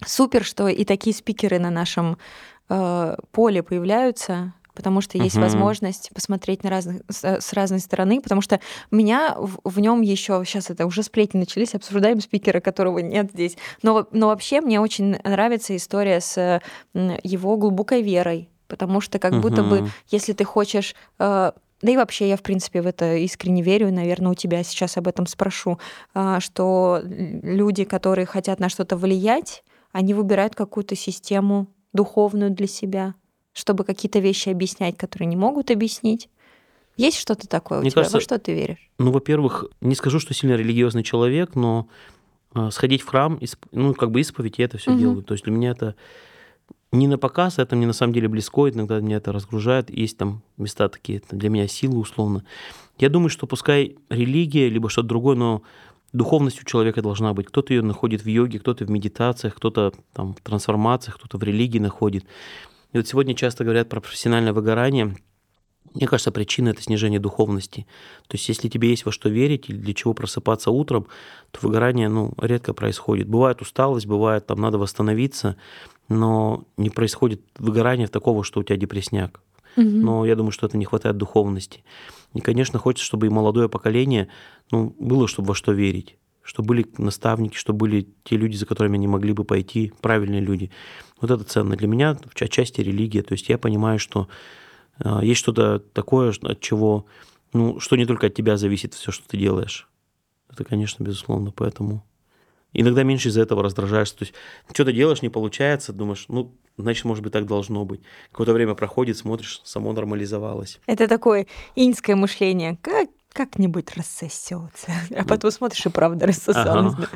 супер, что и такие спикеры на нашем э, поле появляются, потому что есть Мгм. возможность посмотреть на разных, с, с разной стороны, потому что меня в, в нем еще сейчас это уже сплетни начались, обсуждаем спикера, которого нет здесь, но но вообще мне очень нравится история с его глубокой верой, потому что как будто бы если ты хочешь э, да и вообще я, в принципе, в это искренне верю, и, наверное, у тебя сейчас об этом спрошу, а, что люди, которые хотят на что-то влиять, они выбирают какую-то систему духовную для себя, чтобы какие-то вещи объяснять, которые не могут объяснить. Есть что-то такое у Мне тебя? кажется, Во что ты веришь? Ну, во-первых, не скажу, что сильно религиозный человек, но а, сходить в храм, ну, как бы исповедь, я это все Мгм. делаю. То есть для меня это не на показ, это мне на самом деле близко, иногда меня это разгружает. Есть там места такие, это для меня силы условно. Я думаю, что пускай религия, либо что-то другое, но духовность у человека должна быть. Кто-то ее находит в йоге, кто-то в медитациях, кто-то там в трансформациях, кто-то в религии находит. И вот сегодня часто говорят про профессиональное выгорание. Мне кажется, причина это снижение духовности. То есть, если тебе есть во что верить или для чего просыпаться утром, то выгорание ну, редко происходит. Бывает усталость, бывает там надо восстановиться, но не происходит выгорание такого, что у тебя депресняк. Мгм. Но я думаю, что это не хватает духовности. И, конечно, хочется, чтобы и молодое поколение ну, было, чтобы во что верить. Чтобы были наставники, чтобы были те люди, за которыми они могли бы пойти, правильные люди. Вот это ценно. Для меня в отчасти религия. То есть я понимаю, что а, есть что-то такое, что- от чего, ну, что не только от тебя зависит все, что ты делаешь. Это, конечно, безусловно, поэтому иногда меньше из-за этого раздражаешься. То есть что-то делаешь, не получается, думаешь, ну, значит, может быть, так должно быть. Какое-то время проходит, смотришь, само нормализовалось. Это такое иньское мышление. Как как-нибудь рассосется. А потом смотришь, и правда. Ага. да.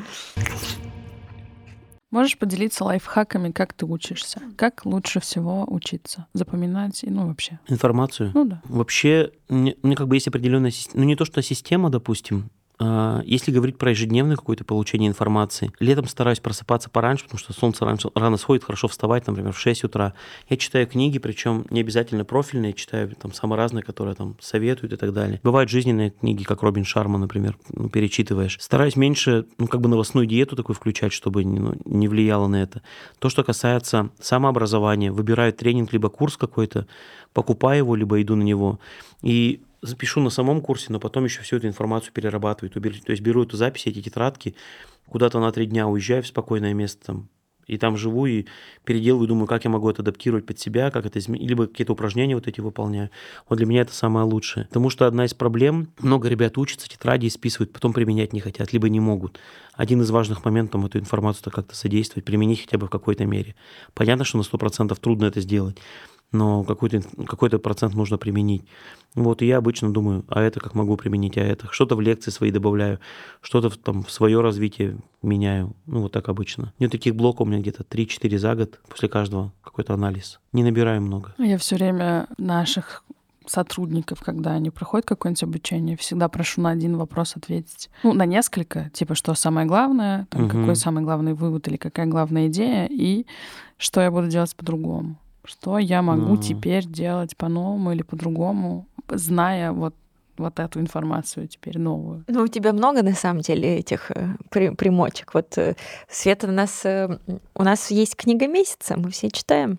Можешь поделиться лайфхаками, как ты учишься? Как лучше всего учиться? Запоминать и ну вообще. Информацию. Ну да. Вообще, мне, мне как бы есть определенная система, ну не то, что система, допустим, если говорить про ежедневное какое-то получение информации, летом стараюсь просыпаться пораньше, потому что солнце раньше, рано сходит, хорошо вставать, например, в 6 утра. Я читаю книги, причем не обязательно профильные, читаю там самые разные, которые там советуют и так далее. Бывают жизненные книги, как Робин Шарма, например, ну, перечитываешь. Стараюсь меньше, ну, как бы новостную диету такую включать, чтобы не, ну, не влияло на это. То, что касается самообразования, выбираю тренинг либо курс какой-то, покупаю его, либо иду на него. И запишу на самом курсе, но потом еще всю эту информацию перерабатываю. То есть беру эту запись, эти тетрадки, куда-то на три дня уезжаю в спокойное место там, и там живу, и переделываю, думаю, как я могу это адаптировать под себя, как это изменить, либо какие-то упражнения вот эти выполняю. Вот для меня это самое лучшее. Потому что одна из проблем, много ребят учатся, тетради списывают, потом применять не хотят, либо не могут. Один из важных моментов эту информацию-то как-то содействовать, применить хотя бы в какой-то мере. Понятно, что на 100% трудно это сделать, но какой-то, какой-то процент нужно применить. Вот, и я обычно думаю, а это как могу применить, а это. Что-то в лекции свои добавляю, что-то в, там в свое развитие меняю. Ну, вот так обычно. Нет таких блоков у меня где-то 3-4 за год, после каждого какой-то анализ. Не набираю много. Я все время наших сотрудников, когда они проходят какое-нибудь обучение, всегда прошу на один вопрос ответить. Ну, на несколько, типа, что самое главное, там, Мгм. какой самый главный вывод или какая главная идея, и что я буду делать по-другому. Что я могу Ну. теперь делать по-новому или по-другому, зная вот, вот эту информацию теперь новую. Ну, у тебя много, на самом деле, этих э, при- примочек. Вот, э, Света, у нас, э, у нас есть книга месяца, мы все читаем.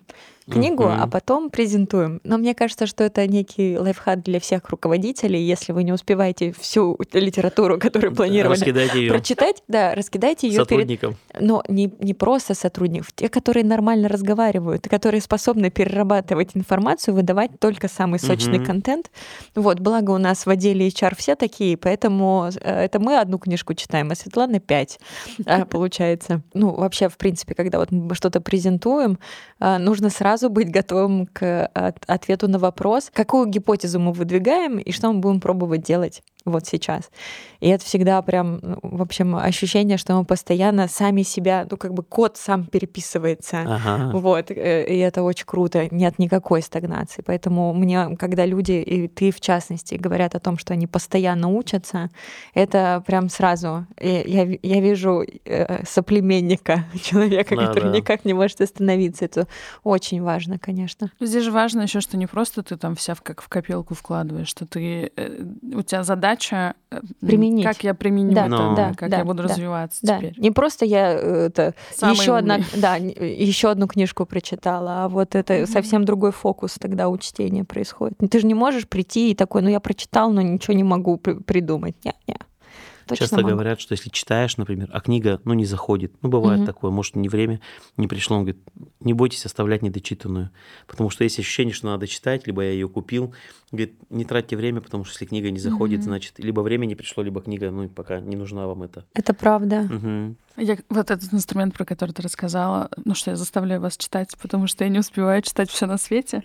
Книгу, Мгм. а потом презентуем. Но мне кажется, что это некий лайфхак для всех руководителей. Если вы не успеваете всю литературу, которую планировали Раскидайте ее прочитать, да, раскидайте ее перед сотрудникам. но не, не просто сотрудников, те, которые нормально разговаривают, которые способны перерабатывать информацию, выдавать только самый сочный Мгм. контент. Вот, благо у нас в отделе HR все такие, поэтому э, это мы одну книжку читаем, а Светлана пять, а, получается. Ну, вообще, в принципе, когда вот мы что-то презентуем, а, нужно сразу быть готовым к от- ответу на вопрос, какую гипотезу мы выдвигаем и что мы будем пробовать делать вот сейчас. И это всегда прям, ну, в общем, ощущение, что мы постоянно сами себя, ну, как бы код сам переписывается. Ага. Вот, э, и это очень круто, нет никакой стагнации. Поэтому мне, когда люди, и ты в частности, говорят о том, что они постоянно учатся, это прям сразу, э, я, я вижу э, соплеменника, человека, Да, который да. никак не может остановиться. Это очень важно, конечно. Здесь же важно еще, что не просто ты там вся в, как в копилку вкладываешь, что ты у тебя задача э, м, Применить. как я применю Да, это, Ну. да, как да, я буду да, развиваться Да, теперь. не просто я э, это Самый еще одна, да, еще одну книжку прочитала, а вот это Мгм. совсем другой фокус тогда у чтения происходит. Ты же не можешь прийти и такой, ну я прочитал, но ничего не могу при- придумать. Не, не. Точно Часто могу. говорят, что если читаешь, например, а книга, ну, не заходит, ну, бывает Мгм. такое, может, не время, не пришло, он говорит, не бойтесь оставлять недочитанную, потому что есть ощущение, что надо читать, либо я ее купил, говорит, не тратьте время, потому что если книга не заходит, Мгм. значит, либо время не пришло, либо книга, ну, пока не нужна вам это. Это правда. Мгм. Я, вот этот инструмент, про который ты рассказала, ну что я заставляю вас читать, потому что я не успеваю читать все на свете,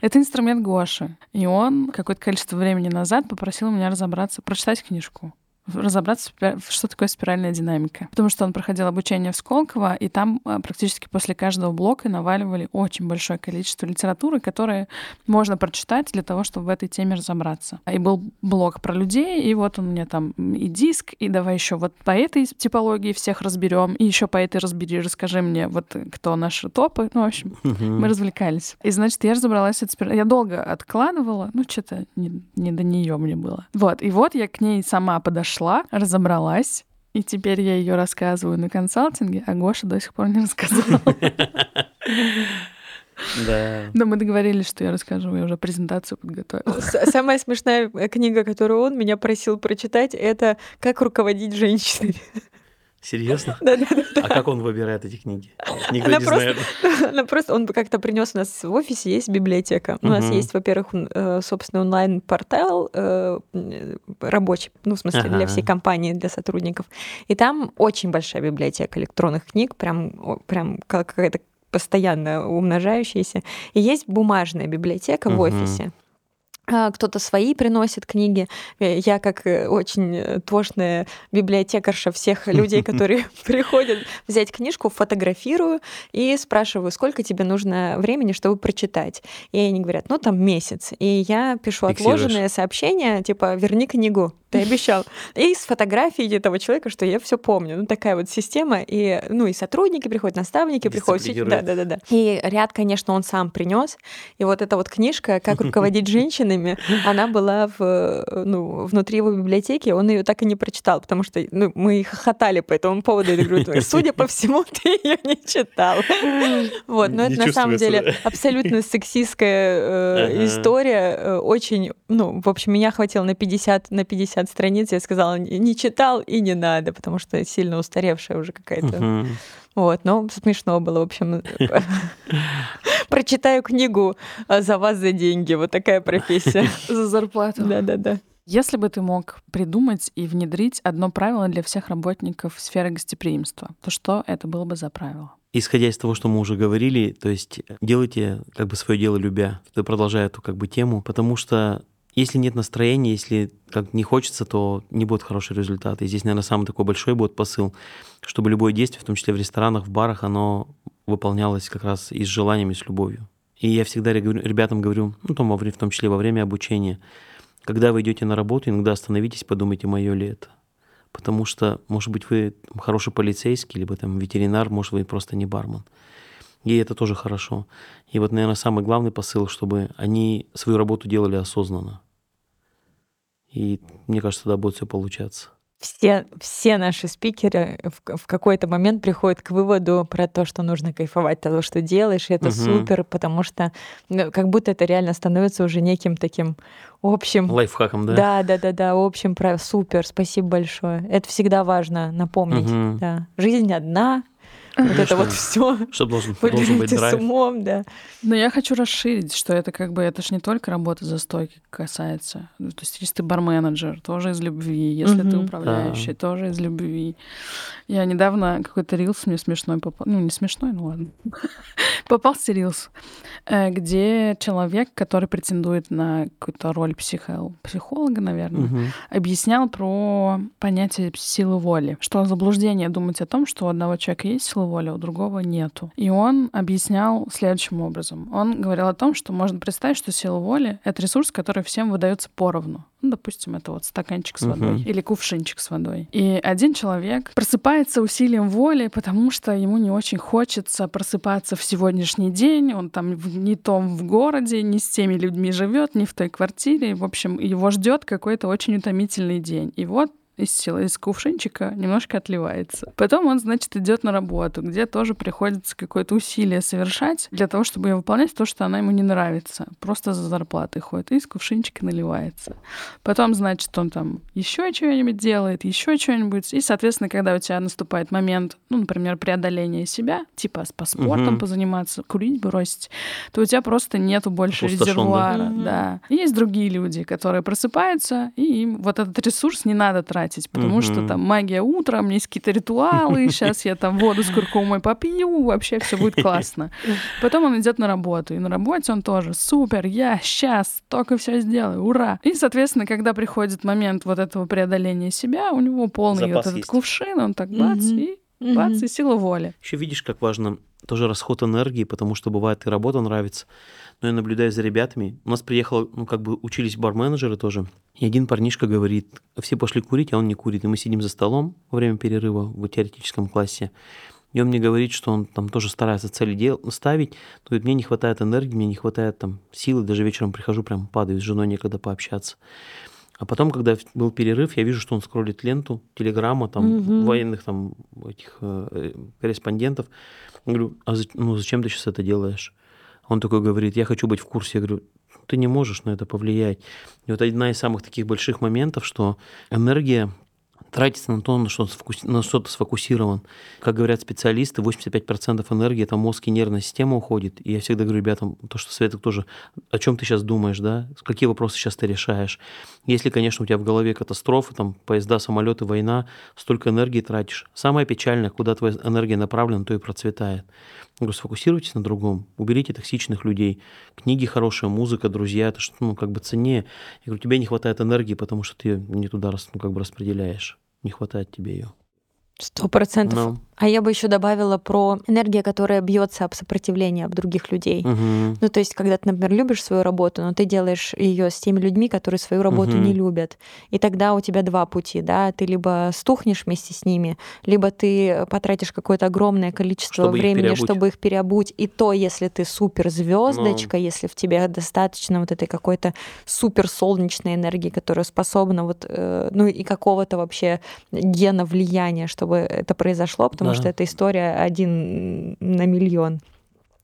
это инструмент Гоши. И он какое-то количество времени назад попросил меня разобраться, прочитать книжку разобраться, что такое спиральная динамика. Потому что он проходил обучение в Сколково, и там а, практически после каждого блока наваливали очень большое количество литературы, которые можно прочитать для того, чтобы в этой теме разобраться. И был блок про людей, и вот он мне там и диск, и давай еще вот по этой типологии всех разберем, и еще по этой разбери, расскажи мне, вот э, кто наши топы. Ну, в общем, мы развлекались. И, значит, я разобралась от спир- Я долго откладывала, ну, что-то не, не до нее мне было. Вот, и вот я к ней сама подошла, разобралась, и теперь я ее рассказываю на консалтинге, а Гоша до сих пор не рассказал. Да. Но мы договорились, что я расскажу, я уже презентацию подготовила. Самая смешная э, книга, которую он меня просил прочитать, это «Как руководить женщиной». Серьезно? Да-да-да. А как он выбирает эти книги? Никто Она не просто- знает. Она просто, он как-то принес у нас в офисе есть библиотека. У нас Мгм. есть, во-первых, э, собственно, онлайн-портал э, м, рабочий, ну, в смысле, для Ага. всей компании, для сотрудников. И там очень большая библиотека электронных книг, прям, прям как какая-то постоянно умножающаяся. И есть бумажная библиотека в Мгм. офисе. А, Кто-то свои приносит книги. Э, Я, как э, очень э, тошная библиотекарша всех людей, которые приходят взять книжку, фотографирую и спрашиваю, сколько тебе нужно времени, чтобы прочитать. И они говорят, ну там месяц. И я пишу отложенное сообщение, типа, верни книгу, ты обещал. И с фотографией этого человека, что я все помню. Ну такая вот система. И, ну и сотрудники приходят, наставники приходят. Да, да, да, да. И ряд, конечно, он сам принес. И вот эта вот книжка «Как руководить женщинами», она была в, э, ну, внутри его библиотеки, он ее так и не прочитал, потому что ну, мы хохотали по этому поводу. Я говорю, «Ой, судя по всему, ты ее не читал. Вот, но это на самом деле абсолютно сексистская э, история, э, очень, ну, в общем, меня хватило на 50, на 50 страниц, я сказала, не не читал и не надо, потому что сильно устаревшая уже какая-то. Вот, но смешно было, в общем. Прочитаю книгу а, за вас за деньги. Вот такая профессия. За зарплату. Да-да-да. Если бы ты мог придумать и внедрить одно правило для всех работников сферы гостеприимства, то что это было бы за правило? Исходя из того, что мы уже говорили, то есть делайте как бы свое дело любя, продолжая эту как бы тему, потому что если нет настроения, если как не хочется, то не будет хороший результат. И здесь, наверное, самый такой большой будет посыл, чтобы любое действие, в том числе в ресторанах, в барах, оно выполнялось как раз и с желанием, и с любовью. И я всегда ре- ребятам говорю, ну, там, в том числе во время обучения, когда вы идете на работу, иногда остановитесь, подумайте, мое ли это. Потому что, может быть, вы хороший полицейский, либо там ветеринар, может, вы просто не бармен. И это тоже хорошо. И вот, наверное, самый главный посыл, чтобы они свою работу делали осознанно. И мне кажется, тогда будет все получаться. все, все наши спикеры в, в какой-то момент приходят к выводу про то, что нужно кайфовать от того, что делаешь, и это угу. супер, потому что ну, как будто это реально становится уже неким таким общим... Лайфхаком, да? Да, да, да, да, общим правилом. Супер, спасибо большое. Это всегда важно напомнить. Угу. Да. Жизнь одна, вот это вот все. Что должен, должен быть драйв. с умом, да. Но я хочу расширить, что это как бы, это ж не только работа за стойкой касается. То есть если ты барменеджер, тоже из любви. Если ты управляющий, тоже из любви. Я недавно какой-то рилс мне смешной попал. Ну, не смешной, ну ладно. Попался рилс, э, где человек, который претендует на какую-то роль психо... психолога, наверное, объяснял про понятие силы воли. Что заблуждение думать о том, что у одного человека есть сила воли, а у другого нету. И он объяснял следующим образом. Он говорил о том, что можно представить, что сила воли — это ресурс, который всем выдается поровну. Ну, допустим, это вот стаканчик с водой uh-huh. или кувшинчик с водой. И один человек просыпается усилием воли, потому что ему не очень хочется просыпаться в сегодняшний день. Он там не том в городе, не с теми людьми живет, не в той квартире. В общем, его ждет какой-то очень утомительный день. И вот из, из кувшинчика немножко отливается. Потом он, значит, идет на работу, где тоже приходится какое-то усилие совершать для того, чтобы выполнять то, что она ему не нравится. Просто за зарплатой ходит и из кувшинчика наливается. Потом, значит, он там еще что-нибудь делает, еще что-нибудь. И, соответственно, когда у тебя наступает момент, ну, например, преодоления себя, типа по спортом угу. позаниматься, курить бросить, то у тебя просто нету больше резервуара. Да. да. И есть другие люди, которые просыпаются, и им вот этот ресурс не надо тратить тратить, потому угу. что там магия утра, у меня есть какие-то ритуалы, сейчас я там воду с куркумой попью, вообще все будет классно. Потом он идет на работу, и на работе он тоже супер, я сейчас только все сделаю, ура. И, соответственно, когда приходит момент вот этого преодоления себя, у него полный Запас вот этот есть. кувшин, он так бац, угу. и бац, угу. и сила воли. Еще видишь, как важно тоже расход энергии, потому что бывает и работа нравится, но я наблюдаю за ребятами. У нас приехало, ну, как бы учились барменеджеры тоже. И один парнишка говорит, все пошли курить, а он не курит. И мы сидим за столом во время перерыва в теоретическом классе. И он мне говорит, что он там тоже старается цели дел ставить. Есть мне не хватает энергии, мне не хватает там силы. Даже вечером прихожу, прям падаю, с женой некогда пообщаться. А потом, когда был перерыв, я вижу, что он скроллит ленту, телеграмма, там, угу. военных там этих э, корреспондентов. Я говорю, а ну, зачем ты сейчас это делаешь? Он такой говорит, я хочу быть в курсе. Я говорю, ты не можешь на это повлиять. И вот одна из самых таких больших моментов, что энергия тратится на то, на что, на что ты сфокусирован. Как говорят специалисты, 85% энергии это мозг и нервная система уходит. И я всегда говорю ребятам, то, что Света тоже, о чем ты сейчас думаешь, да, какие вопросы сейчас ты решаешь. Если, конечно, у тебя в голове катастрофы, там, поезда, самолеты, война, столько энергии тратишь. Самое печальное, куда твоя энергия направлена, то и процветает. Я говорю, сфокусируйтесь на другом, уберите токсичных людей. Книги хорошая, музыка, друзья, это что, ну, как бы ценнее. Я говорю, тебе не хватает энергии, потому что ты ее не туда ну, как бы распределяешь. Не хватает тебе ее. Сто процентов. Ну. А я бы еще добавила про энергию, которая бьется об сопротивление об других людей. Uh-huh. Ну, то есть, когда ты, например, любишь свою работу, но ты делаешь ее с теми людьми, которые свою работу uh-huh. не любят. И тогда у тебя два пути, да, ты либо стухнешь вместе с ними, либо ты потратишь какое-то огромное количество чтобы времени, их чтобы их переобуть. И то, если ты супер звездочка, uh-huh. если в тебе достаточно вот этой какой-то супер солнечной энергии, которая способна вот, э, ну и какого-то вообще гена влияния, чтобы это произошло, потому потому что это история один на миллион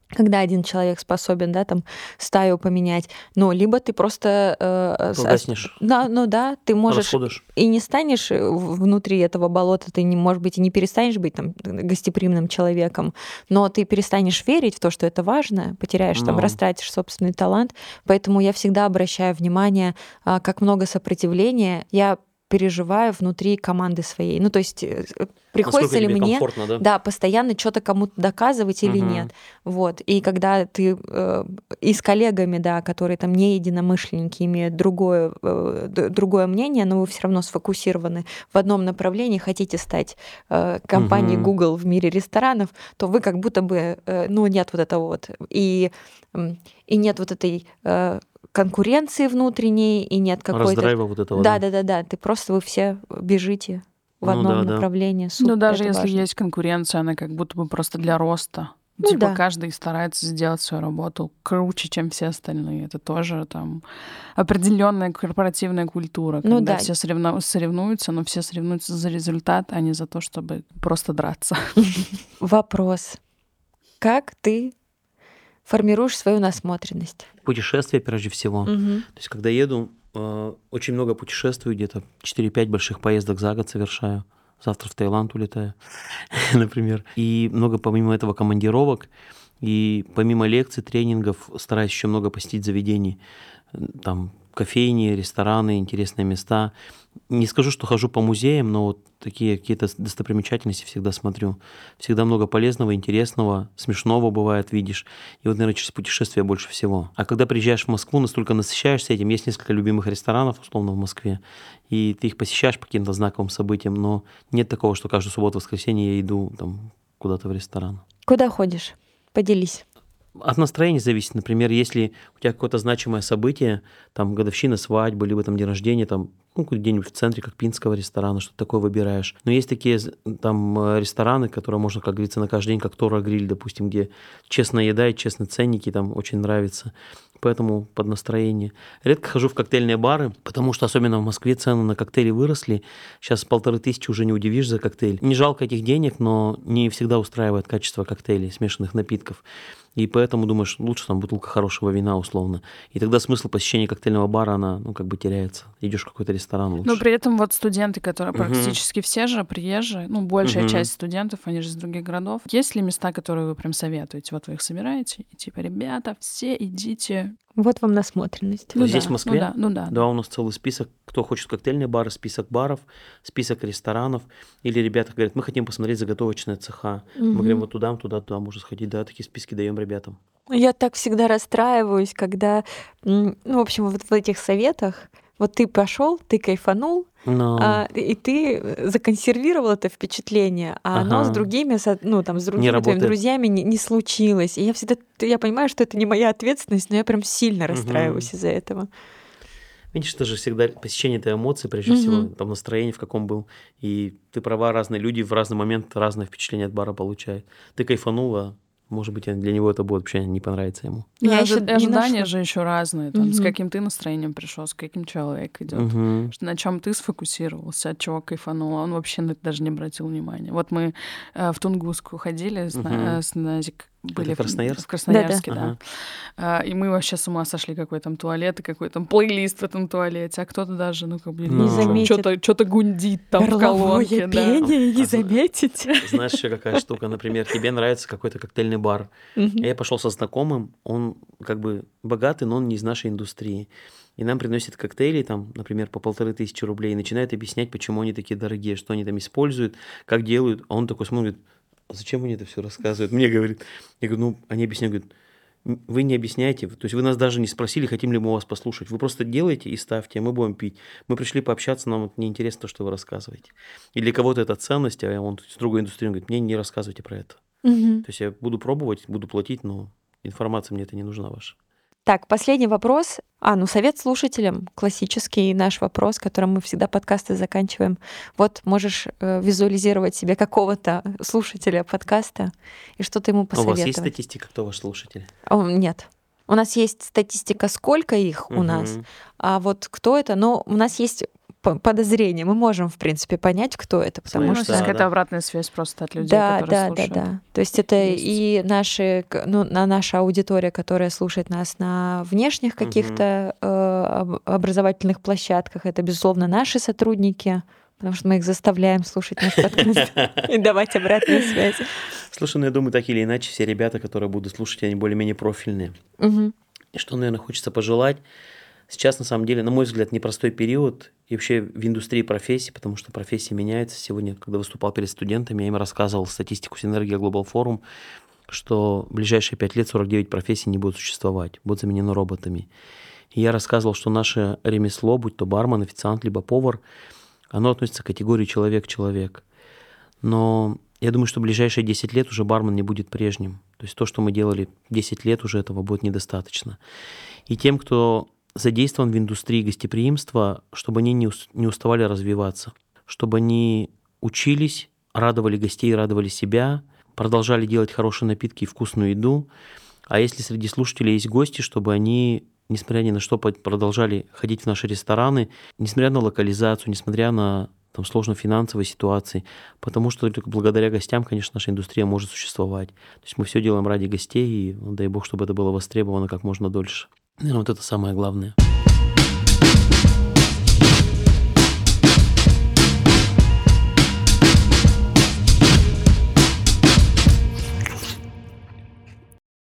когда один человек способен, да, там стаю поменять, ну, либо ты просто... Э, Погаснешь. Да, ну да, ты можешь... Расходишь. И не станешь э, внутри этого болота, ты, не, может быть, и не перестанешь быть там гостеприимным человеком, но ты перестанешь верить в то, что это важно, потеряешь но. там, ну. растратишь собственный талант. Поэтому я всегда обращаю внимание, а, как много сопротивления. Я переживаю внутри команды своей. Ну, то есть э, приходится ли мне да? Да, постоянно что-то кому-то доказывать или угу. нет. Вот. И когда ты э, и с коллегами, да, которые там не единомышленники, имеют другое, э, другое мнение, но вы все равно сфокусированы в одном направлении, хотите стать э, компанией угу. Google в мире ресторанов, то вы как будто бы, э, ну, нет вот этого вот. И, и нет вот этой э, конкуренции внутренней и нет какой-то... Раздрайва вот этого. Да, да, да, да. Ты просто вы все бежите в ну, одном да, направлении. Супер, ну даже если важно. есть конкуренция, она как будто бы просто для роста. Ну типа да. каждый старается сделать свою работу круче, чем все остальные. Это тоже там определенная корпоративная культура, Ну когда да. все соревну- соревнуются, но все соревнуются за результат, а не за то, чтобы просто драться. Вопрос. Как ты формируешь свою насмотренность? Путешествия прежде всего. Мгм. То есть, когда еду, э, очень много путешествую, где-то 4-5 больших поездок за год совершаю. Завтра в Таиланд улетаю, например. И много помимо этого командировок. И помимо лекций, тренингов стараюсь еще много посетить заведений. Там кофейни, рестораны, интересные места. Не скажу, что хожу по музеям, но вот такие какие-то достопримечательности всегда смотрю. Всегда много полезного, интересного, смешного бывает, видишь. И вот, наверное, через путешествия больше всего. А когда приезжаешь в Москву, настолько насыщаешься этим. Есть несколько любимых ресторанов, условно, в Москве. И ты их посещаешь по каким-то знаковым событиям, но нет такого, что каждую субботу, воскресенье я иду там куда-то в ресторан. Куда ходишь? Поделись. От настроения зависит. Например, если у тебя какое-то значимое событие, там годовщина свадьбы, либо там день рождения, там ну, где-нибудь в центре, как пинского ресторана, что-то такое выбираешь. Но есть такие там рестораны, которые можно, как говорится, на каждый день, как Тора Гриль, допустим, где честная еда и честные ценники, там очень нравится. Поэтому под настроение. Редко хожу в коктейльные бары, потому что особенно в Москве цены на коктейли выросли. Сейчас полторы тысячи уже не удивишь за коктейль. Не жалко этих денег, но не всегда устраивает качество коктейлей, смешанных напитков. И поэтому думаешь, лучше там бутылка хорошего вина условно. И тогда смысл посещения коктейльного бара, она, ну, как бы теряется. Идешь в какой-то ресторан лучше. Но при этом вот студенты, которые Мгм. практически все же приезжие, ну, большая Мгм. часть студентов, они же из других городов. Есть ли места, которые вы прям советуете? Вот вы их собираете, и типа, ребята, все идите. Вот вам насмотренность. Ну, здесь да, в Москве? Ну да, ну да. Да, у нас целый список, кто хочет коктейльные бары, список баров, список ресторанов. Или ребята говорят, мы хотим посмотреть заготовочные цеха. Мы Мгм. говорим, вот туда, туда, туда можно сходить. Да, такие списки даем ребятам. Я так всегда расстраиваюсь, когда, ну, в общем, вот в этих советах, вот ты пошел, ты кайфанул, Но... а, и ты законсервировал это впечатление, а оно с Ага. другими, ну, там, с другими твоими друзьями не, не случилось. И я всегда, я понимаю, что это не моя ответственность, но я прям сильно расстраиваюсь из-за этого. Видишь, это же всегда посещение это эмоции, прежде Мгм. всего, там настроение в каком был. И ты права, разные люди в разный момент разное впечатление от бара получают. Ты кайфанула, может быть, для него это будет вообще не понравится ему. Ну, Я ещё не ожидания же еще разные. Там, С Мгм. каким ты настроением пришел, с каким человек идет. Мгм. На чем ты сфокусировался, от чего кайфанул, а он вообще на это даже не обратил внимания. Вот мы э, в Тунгуску ходили, с, на- э, с Назик были в- Красноярск? в Красноярске, да. Ага. А, и мы вообще с ума сошли, какой там туалет и какой там плейлист в этом туалете, а кто-то даже, ну, как бы, Не заметит. что-то, что-то гундит там в Горловое колонке, да. пение, не А за- заметить. Знаешь, еще какая штука, например, тебе нравится какой-то коктейльный бар. Я пошел со знакомым, он как бы богатый, но он не из нашей индустрии. И нам приносят коктейли, там, например, по полторы тысячи рублей, и начинает объяснять, почему они такие дорогие, что они там используют, как делают. А он такой смотрит, «А зачем они это все рассказывают? Мне говорит. Я говорю, ну, они объясняют, говорят, «М, вы не объясняете, то есть вы нас даже не спросили, хотим ли мы вас послушать. Вы просто делаете и ставьте, а мы будем пить. Мы пришли пообщаться, нам вот неинтересно то, что вы рассказываете. И для кого-то это ценность, а он из другой индустрии говорит, мне не рассказывайте про это. Мгм. То есть я буду пробовать, буду платить, но информация мне это не нужна ваша. Так, последний вопрос. А, ну совет слушателям, классический наш вопрос, которым мы всегда подкасты заканчиваем. Вот можешь э, визуализировать себе какого-то слушателя подкаста и что-то ему А у вас посоветовать. есть статистика, кто ваш слушатель? О, Нет. У нас есть статистика, сколько их у нас, а вот кто это, но у нас есть подозрение, мы можем, в принципе, понять, кто это, потому Ну, что... да, какая-то да. обратная связь просто от людей, да, которые да, слушают. да, да. То есть это Есть. и наши, ну, на наша аудитория, которая слушает нас на внешних каких-то э, об- образовательных площадках, это безусловно наши сотрудники, потому что мы их заставляем слушать наш подкаст и давать обратную связь. Слушай, ну я думаю, так или иначе, все ребята, которые будут слушать, они более-менее профильные. И что, наверное, хочется пожелать. Сейчас, на самом деле, на мой взгляд, непростой период и вообще в индустрии профессий, потому что профессии меняются. Сегодня, когда выступал перед студентами, я им рассказывал статистику Синергия Глобал Форум, что в ближайшие пять лет 49 профессий не будут существовать, будут заменены роботами. И я рассказывал, что наше ремесло, будь то бармен, официант, либо повар, оно относится к категории человек-человек. Но я думаю, что в ближайшие 10 лет уже бармен не будет прежним. То есть то, что мы делали 10 лет, уже этого будет недостаточно. И тем, кто задействован в индустрии гостеприимства, чтобы они не не уставали развиваться, чтобы они учились, радовали гостей, радовали себя, продолжали делать хорошие напитки и вкусную еду. А если среди слушателей есть гости, чтобы они несмотря ни на что, продолжали ходить в наши рестораны, несмотря на локализацию, несмотря на там, сложной финансовой ситуации, потому что только благодаря гостям, конечно, наша индустрия может существовать. То есть мы все делаем ради гостей, и ну, дай бог, чтобы это было востребовано как можно дольше. Наверное, вот это самое главное.